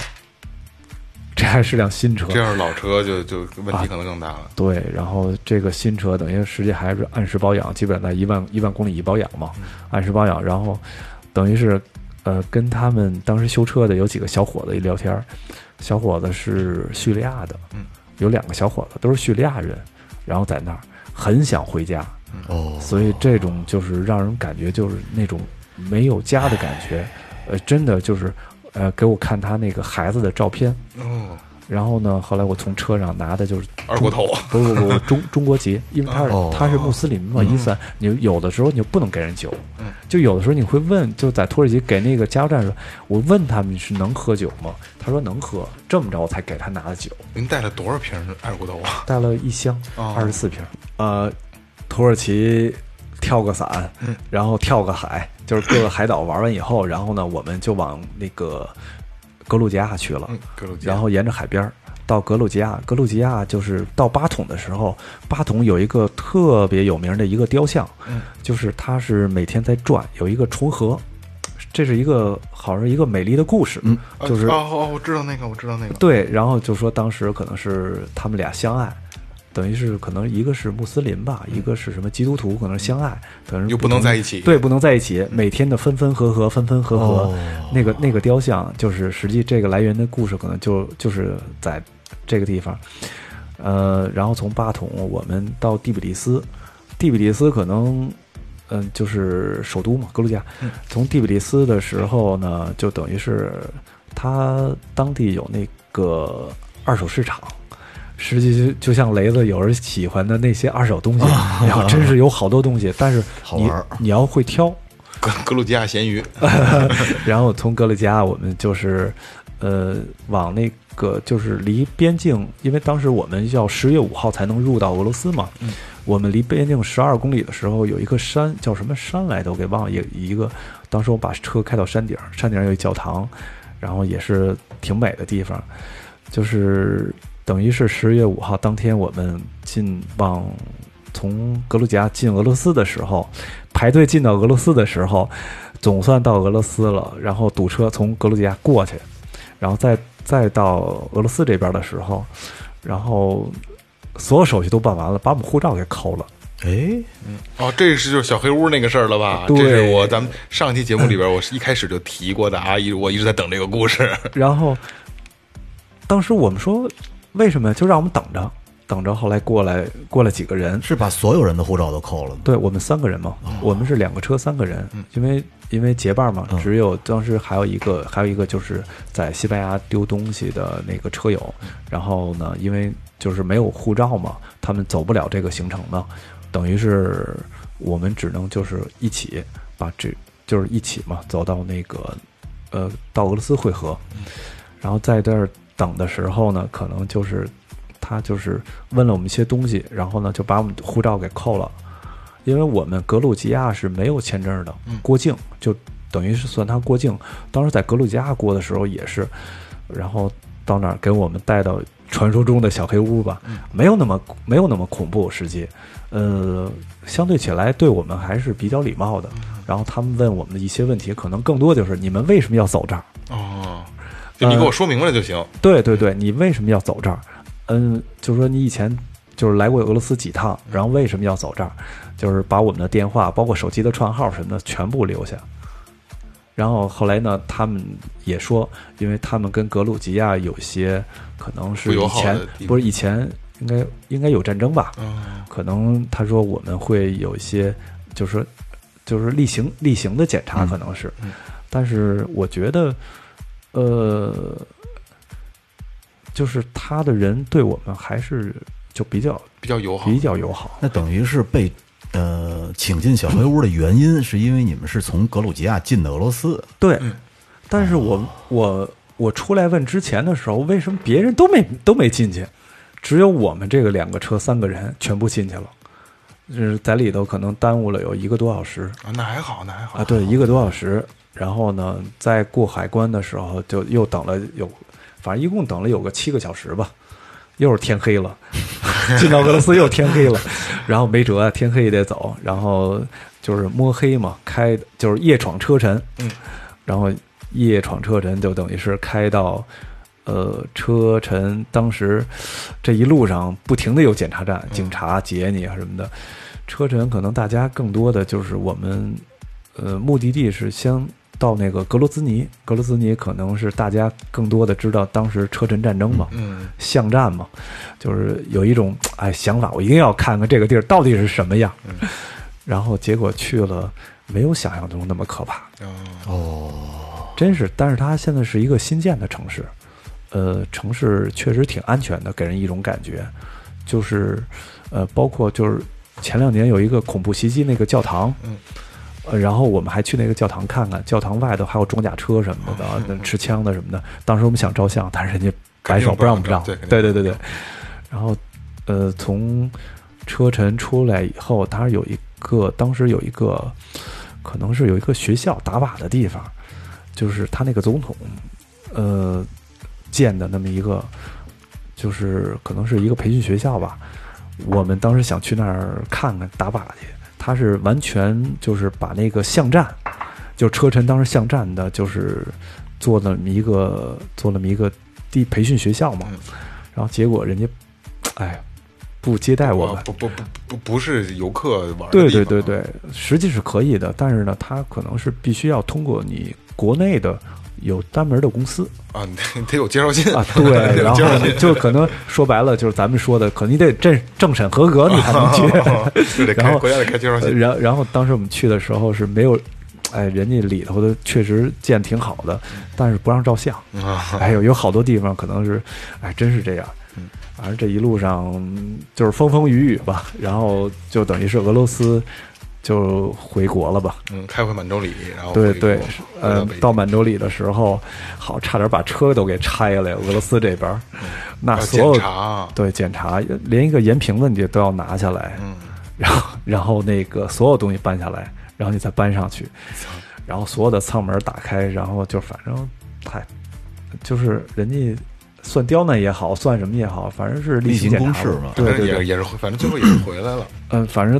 S6: 这还是辆新车。
S2: 这要是老车就就问题可能更大了。
S6: 对，然后这个新车等于实际还是按时保养，基本在一万一万公里一保养嘛，按时保养。然后等于是呃，跟他们当时修车的有几个小伙子一聊天，小伙子是叙利亚的，
S2: 嗯，
S6: 有两个小伙子都是叙利亚人，然后在那儿很想回家，
S5: 哦，
S6: 所以这种就是让人感觉就是那种没有家的感觉，呃，真的就是呃，给我看他那个孩子的照片，
S2: 哦，
S6: 然后呢，后来我从车上拿的就是
S2: 二锅头，
S6: 不不不中中国籍，因为他是
S5: 哦。
S6: 他是穆斯林嘛，伊斯兰，你有的时候你就不能给人酒
S2: 嗯，
S6: 就有的时候你会问，就在土耳其给那个加油站的时候，我问他们是能喝酒吗？他说能喝，这么着我才给他拿的酒，
S2: 您带了多少瓶二锅头啊？
S6: 带了一箱
S2: 哦。
S6: 二十四瓶，呃，土耳其跳个伞，
S2: 嗯。
S6: 然后跳个海，就是各个海岛玩完以后，然后呢，我们就往那个格鲁吉亚去了，
S2: 嗯，格鲁吉亚。
S6: 然后沿着海边儿到格鲁吉亚，格鲁吉亚就是到巴统的时候，巴统有一个特别有名的一个雕像，
S2: 嗯。
S6: 就是它是每天在转，有一个重合，这是一个好像一个美丽的故事，
S5: 嗯。
S6: 就是
S2: 哦哦，我知道那个，我知道那个，
S6: 对，然后就说当时可能是他们俩相爱。等于是可能一个是穆斯林吧，一个是什么基督徒，可能相爱，等于
S2: 又不能在一起。
S6: 对，不能在一起，每天的分分合合，分分合合，
S5: 哦。
S6: 那个那个雕像，就是实际这个来源的故事，可能就就是在这个地方，呃，然后从巴统我们到第比利斯，第比利斯可能，嗯、就是首都嘛，格鲁吉亚。从第比利斯的时候呢，就等于是他当地有那个二手市场。实际就就像雷子有人喜欢的那些二手东西，然后 真是有好多东西，但是你
S5: 好玩
S6: 你要会挑，
S2: 格格鲁吉亚咸鱼，
S6: 然后从格鲁吉亚我们就是，呃，往那个就是离边境，因为当时我们要十月五号才能入到俄罗斯嘛。
S2: 嗯
S6: 我们离边境十二公里的时候，有一个山叫什么山来着？我给忘了。一一个，当时我把车开到山顶，山顶上有一教堂，然后也是挺美的地方，就是等于是十月五号当天我们进往从格鲁吉亚进俄罗斯的时候，排队进到俄罗斯的时候，总算到俄罗斯了。然后堵车从格鲁吉亚过去，然后再再到俄罗斯这边的时候，然后所有手续都办完了，把我们护照给扣了。
S5: 哎，
S2: 哦，这是就是小黑屋那个事儿了吧？
S6: 对
S2: 这是我咱们上期节目里边，我是一开始就提过的啊，一我一直在等这个故事。
S6: 然后当时我们说为什么呀？就让我们等着，等着。后来过来过来几个人，
S5: 是把所有人的护照都扣了吗？
S6: 对我们三个人嘛，我们是两个车三个人，因为因为结伴嘛，只有当时还有一个还有一个就是在西班牙丢东西的那个车友，然后呢，因为就是没有护照嘛，他们走不了这个行程嘛，等于是我们只能就是一起把这就是一起嘛走到那个呃到俄罗斯汇合，然后在这儿等的时候呢，可能就是他就是问了我们一些东西，然后呢就把我们护照给扣了。因为我们格鲁吉亚是没有签证的，过境就等于是算他过境。当时在格鲁吉亚过的时候也是，然后到那儿给我们带到传说中的小黑屋吧，没有那么没有那么恐怖，实际，呃，相对起来对我们还是比较礼貌的。然后他们问我们的一些问题，可能更多就是你们为什么要走这儿？
S2: 哦，就你给我说明白了就行。
S6: 对对对，你为什么要走这儿？嗯，就是说你以前就是来过俄罗斯几趟，然后为什么要走这儿？就是把我们的电话，包括手机的串号什么的全部留下。然后后来呢，他们也说，因为他们跟格鲁吉亚有些可能是以前不是以前应该应该有战争吧，
S2: 嗯
S6: 可能他说我们会有一些，就是说就是例行例行的检查，可能是，
S2: 嗯
S6: 但是我觉得，呃，就是他的人对我们还是就比较
S2: 比较友好，
S6: 比较友好，
S5: 那等于是被呃请进小黑屋的原因，是因为你们是从格鲁吉亚进的俄罗斯。
S6: 对，但是我我我出来问之前的时候，为什么别人都没都没进去，只有我们这个两个车三个人全部进去了，就是在里头可能耽误了有一个多小时。
S2: 啊，那还好，那还好。
S6: 啊，对，一个多小时。然后呢，在过海关的时候就又等了有，反正一共等了有个七个小时吧，又是天黑了，进到俄罗斯又天黑了，然后没辙啊，天黑也得走，然后就是摸黑嘛，开就是夜闯车臣，
S2: 嗯，
S6: 然后夜闯车臣就等于是开到，呃，车臣当时这一路上不停的有检查站，警察截你啊什么的，车臣可能大家更多的就是我们，呃，目的地是先到那个格罗兹尼，格罗兹尼可能是大家更多的知道当时车臣战争嘛，
S2: 嗯
S6: 巷战嘛，就是有一种哎想法，我一定要看看这个地儿到底是什么样。
S2: 嗯
S6: 然后结果去了，没有想象中那么可怕，
S2: 哦
S6: 真是。但是它现在是一个新建的城市，呃，城市确实挺安全的，给人一种感觉，就是呃，包括就是前两年有一个恐怖袭击那个教堂，
S2: 嗯。
S6: 呃，然后我们还去那个教堂看看，教堂外头还有装甲车什么的，那持枪的什么的。当时我们想照相，但是人家摆手不让我们照。对对对对。然后，呃，从车臣出来以后，当然有一个，当时有一个，可能是有一个学校打靶的地方，就是他那个总统，呃，建的那么一个，就是可能是一个培训学校吧。我们当时想去那儿看看打靶去，他是完全就是把那个巷战，就车臣当时巷战的，就是做那么一个做那么一个地培训学校嘛。
S2: 嗯
S6: 然后结果人家，哎，不接待我们。
S2: 不不不不不是游客玩的
S6: 对对对对，实际是可以的，但是呢，他可能是必须要通过你国内的有单门的公司
S2: 啊，你得得有介绍信
S6: 啊，
S2: 得
S6: 对，然后就可能说白了，就是咱们说的，可能你得政政审合格，你才能去。
S2: 就得
S6: 然后
S2: 开国家得开介绍信，
S6: 然然后当时我们去的时候是没有，哎，人家里头的确实建挺好的，但是不让照相。
S2: 啊，
S6: 哎呦，有好多地方可能是，哎，真是这样。反正这一路上就是风风雨雨吧，然后就等于是俄罗斯就回国了吧。
S2: 嗯，开回满洲里，然后
S6: 对对，呃到满洲里的时候，好差点把车都给拆了。俄罗斯这边。儿，那所有
S2: 检查，
S6: 对检查，连一个盐瓶子你都要拿下来，
S2: 嗯，
S6: 然后然后那个所有东西搬下来，然后你再搬上去，然后所有的舱门打开，然后就反正太就是人家算刁难也好，算什么也好，反正是例
S5: 例行公事嘛。
S6: 对对对，
S2: 也也是，反正最后也是回来了，
S6: 嗯，反正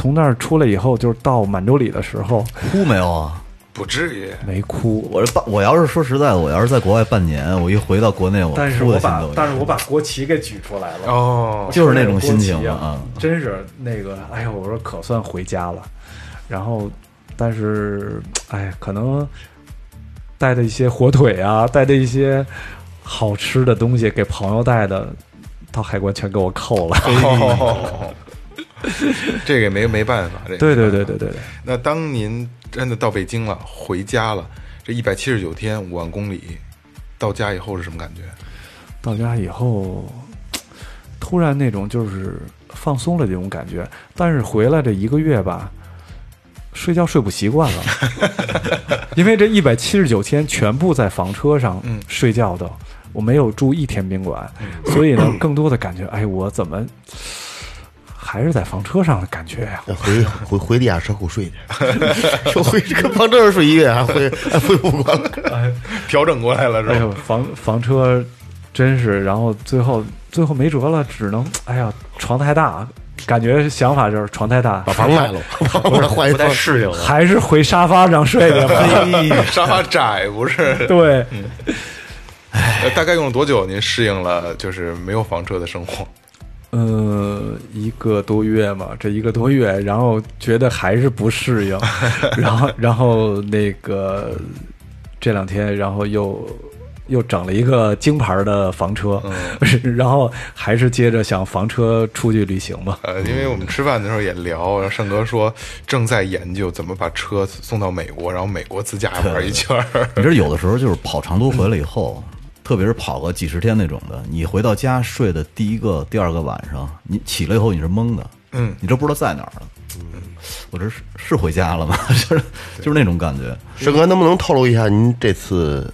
S6: 从那儿出来以后，就是到满洲里的时候
S5: 哭没有啊？
S2: 不至于，
S6: 没哭，
S5: 我这半，我要是说实在的，我要是在国外半年，我一回到国内，我
S6: 但是我把。但是我把国旗给举出来了。
S2: 哦，
S5: 就是那种心情
S6: 啊
S5: 啊，
S6: 真是那个，哎呀，我说可算回家了。然后，但是，哎，可能带的一些火腿啊，带的一些好吃的东西给朋友带的，到海关全给我扣了。
S2: 哦，这个也没没办法，这个
S6: 对对对对对对，
S2: 那当您真的到北京了，回家了，这一百七十九天五万公里，到家以后是什么感觉？
S6: 到家以后，突然那种就是放松了这种感觉，但是回来这一个月吧，睡觉睡不习惯了，因为这一百七十九天全部在房车上
S2: 嗯。
S6: 睡觉的，我没有住一天宾馆，所以呢，更多的感觉，哎，我怎么还是在房车上的感觉呀？
S3: 要回回回地下车库睡去，说回这个房车上睡一个月还恢还恢复不过来。
S2: 调整过来了是吧？
S6: 哎呦，房房车真是，然后最后最后没辙了，只能哎呀，床太大，感觉想法就是床太大，
S3: 把房卖了，我说换一
S7: 不太。适应了。
S6: 还是回沙发上睡去吧。
S2: 沙发窄不是？
S6: 对，
S2: 呃大概用了多久？您适应了就是没有房车的生活？
S6: 呃，一个多月嘛，这一个多月，然后觉得还是不适应，然后然后那个这两天，然后又又整了一个京牌的房车，然后还是接着想房车出去旅行吧。
S2: 呃，因为我们吃饭的时候也聊，然后盛哥说正在研究怎么把车送到美国，然后美国自驾玩一圈儿。
S5: 你这有的时候就是跑长途回来以后，特别是跑个几十天那种的，你回到家睡的第一个、第二个晚上，你起来以后你是懵的，
S2: 嗯，
S5: 你都不知道在哪儿了。嗯，我这是是回家了吗？就是就是那种感觉。
S3: 盛哥能不能透露一下您这次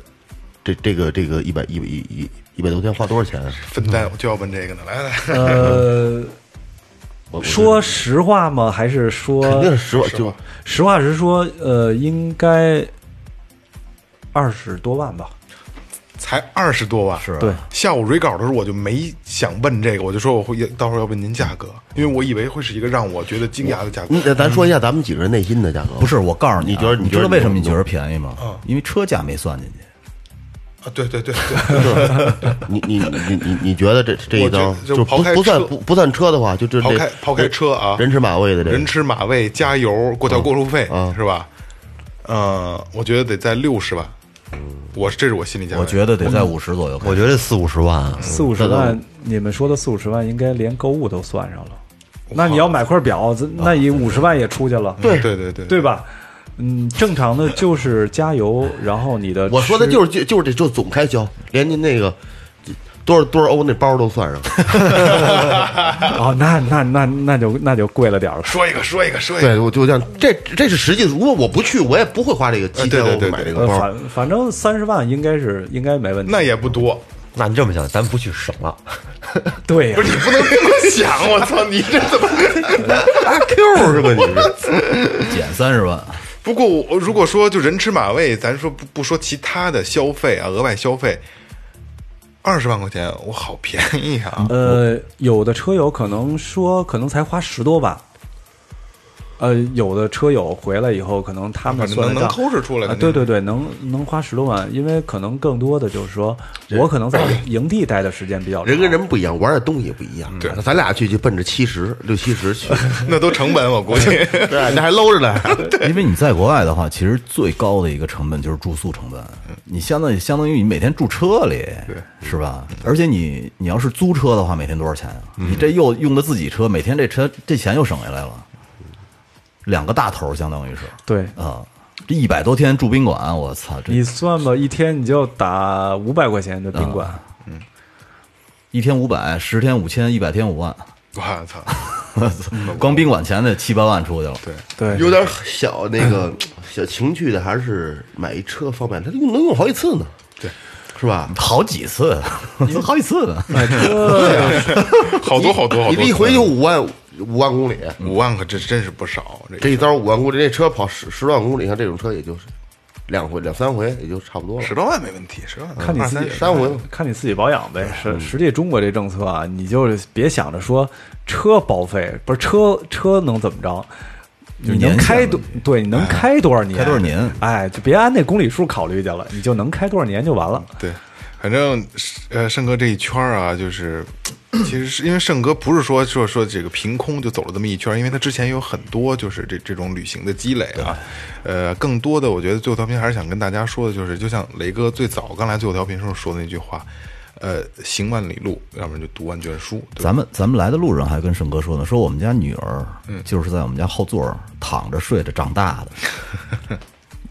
S3: 这这个这个一百一百一一一百多天花多少钱啊？
S2: 分担，我就要问这个呢。来来，
S6: 呃，说实话吗？还是说
S3: 肯定是实话，就
S6: 实话实说？呃，应该二十多万吧。
S2: 才二十多万，
S5: 是
S6: 对，
S2: 下午蕊稿的时候我就没想问这个，我就说我会到时候要问您价格，因为我以为会是一个让我觉得惊讶的价格。
S3: 嗯那咱说一下咱们几个人内心的价格。
S5: 不是，我告诉你啊，
S3: 你觉得你觉得
S5: 你知道为什么
S3: 你
S5: 你觉得便宜吗？因为车价没算进去。
S2: 啊，对对对对，
S3: 你你你你你觉得这这一
S2: 我觉
S3: 张
S2: 得就
S3: 不不算不不算车的话，就这
S2: 开抛开车啊，
S3: 人吃马喂的这个
S2: 人吃马喂加油过桥过路费
S3: 嗯
S2: 是吧？呃，我觉得得在六十万，我这是我心里价位。
S5: 我觉得得在五十左右。
S7: 我觉得四五十万啊，
S6: 四五十万，你们说的四五十万，应该连购物都算上了。那你要买块表，那你五十万也出去了，
S2: 对对对对
S6: 对吧？嗯，正常的就是加油，然后你的
S3: 我说的就是就就是这就总开销，连您那个多少多少欧那包都算上。
S6: 哦，那那那那就那就贵了点儿了。
S2: 说一个说一个说一个，
S3: 对，我就这样，这这是实际。如果我不去，我也不会花这个七千欧
S2: 对对对
S6: 呃，
S3: 买这个包。
S6: 反反正三十万应该是应该没问题。
S2: 那也不多。
S7: 那你这么想，咱不去省了。
S6: 对呀
S2: 不，是你不能这么想，我操，你这怎么？
S3: 阿 Q 是吧？你是
S5: 减三十万，
S2: 不过我如果说就人吃马喂，咱说不不说其他的消费啊，额外消费，二十万块钱我好便宜啊！
S6: 呃，有的车友可能说可能才花十多万。呃，有的车友回来以后，可能他们
S2: 反正能能抠着出来
S6: 对对对，能能花十多万，因为可能更多的就是说，我可能在营地待的时间比较长，
S3: 人跟人不一样，玩的东西也不一样。
S2: 对
S3: 咱俩去就奔着七十六七十去，
S2: 那都成本，我估计。
S3: 对，那还搂着呢。
S5: 因为你在国外的话，其实最高的一个成本就是住宿成本，你相当于相当于你每天住车里，对，是吧？而且你你要是租车的话，每天多少钱啊？你这又用的自己车，每天这车这钱又省下来了，两个大头相当于是。
S6: 对。
S5: 啊，这一百多天住宾馆，我操，这。
S6: 你算吧，一天你就打五百块钱的宾馆，嗯
S5: 一天五百，十天五千，一百天五万，
S2: 我操，
S5: 光宾馆钱得七八万出去了。
S2: 对，
S6: 对，
S3: 有点小那个小情趣的，还是买一车方便，它用能用好几次呢。
S2: 对，
S3: 是吧？
S5: 好几次，好几次呢。
S6: 买车
S2: 好多好多好多，
S3: 你这一回就五万五万公里，
S2: 五万可真真是不少。这
S3: 这一遭五万公里，这车跑十十万公里，像这种车也就是两回两三回也就差不多了
S2: 十。多万没问题，十多万
S6: 看你自己
S2: 三
S3: 回
S6: 看你自己保养呗。实实际中国这政策啊，你就是别想着说车报废，不是车车能怎么着。
S5: 就
S6: 你能开多对，你能开多少年？
S5: 开多少年
S6: 哎，就别按那公里数考虑去了，你就能开多少年就完了。
S2: 对，反正呃，盛哥这一圈儿啊，就是其实是因为盛哥不是说说说这个凭空就走了这么一圈儿，因为他之前有很多就是这这种旅行的积累啊。呃，更多的我觉得最后调频还是想跟大家说的，就是就像雷哥最早刚来最后调频时候说的那句话，呃，行万里路，要不然就读万卷书。
S5: 咱们咱们来的路上还跟盛哥说呢，说我们家女儿就是在我们家后座躺着睡着长大的。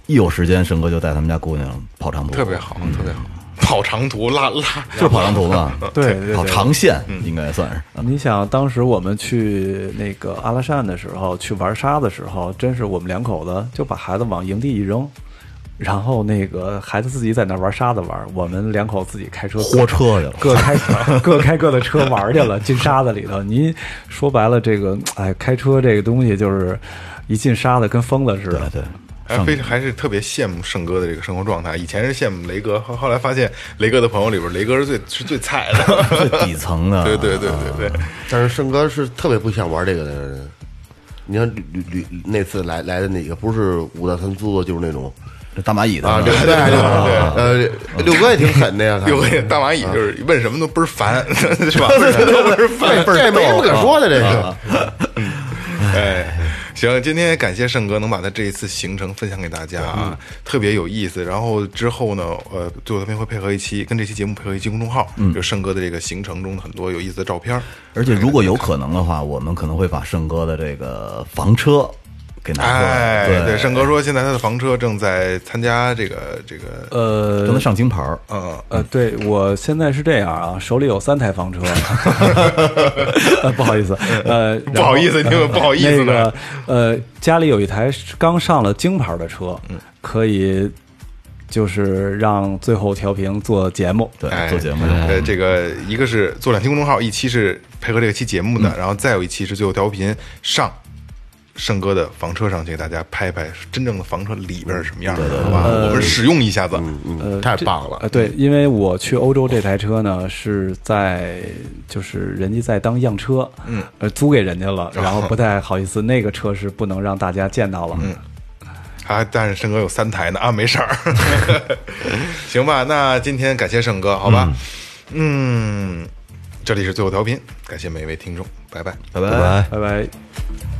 S5: 一有时间，盛哥就带他们家姑娘跑长途，
S2: 特别好，特别好。跑长途拉拉，
S5: 就跑长途嘛，
S6: 对对对
S5: 跑长线应该算是。
S6: 你想，当时我们去那个阿拉善的时候，去玩沙的时候，真是我们两口子就把孩子往营地一扔，然后那个孩子自己在那玩沙子玩，我们两口自己开车
S5: 豁车去了
S6: 各开 各开各的车玩去了，进沙子里头。您说白了，这个哎，开车这个东西就是一进沙子跟疯了似的。
S5: 对，
S2: 还非还是特别羡慕盛哥的这个生活状态。以前是羡慕雷哥，后后来发现雷哥的朋友里边，雷哥是最是最菜的。
S5: 最底层的，
S2: 对对对对对，
S3: 但是盛哥是特别不想玩这个的人。你看旅旅旅那次来来的那个，不是五大三粗的，就是那种
S5: 这大蚂蚁的
S3: 啊，
S5: 是
S3: 对对对，呃，六哥也挺狠的呀，
S2: 六哥大蚂蚁就是问什么都倍儿烦，是吧？
S3: 这这没什么可说的，这个
S2: 哎，行，今天感谢盛哥能把他这一次行程分享给大家啊，特别有意思。然后之后呢，呃，最后调频会配合一期跟这期节目配合一期公众号，就盛哥的这个行程中的很多有意思的照片。
S5: 而且如果有可能的话，我们可能会把盛哥的这个房车给拿出来，
S2: 哎，对，盛哥说现在他的房车正在参加这个这个，
S6: 呃
S5: 正在上金牌儿。
S2: 呃，
S6: 呃，对我现在是这样啊，手里有三台房车，呃不好意思，呃，
S2: 不好意思，你们 不好意思
S6: 那
S2: 呢
S6: 个。呃，家里有一台刚上了京牌的车，
S2: 嗯。
S6: 可以就是让最后调频做节目。
S5: 对
S2: 哎，
S5: 做节目。
S2: 呃，这个一个是做两期公众号，一期是配合这个期节目的，然后再有一期是最后调频上盛哥的房车上去给大家拍拍真正的房车里边是什么样的，好吧？我们使用一下子。
S3: 嗯，太棒了
S6: 呃，！对，因为我去欧洲这台车呢是在就是人家在当样车，嗯，呃，租给人家了，然后不太好意思，那个车是不能让大家见到了，嗯，
S2: 啊，但是盛哥有三台呢啊，没事儿，行吧？那今天感谢盛哥，好吧？嗯，这里是最后调频，感谢每一位听众，拜拜。
S5: 拜拜。
S7: 拜拜。
S6: 拜拜。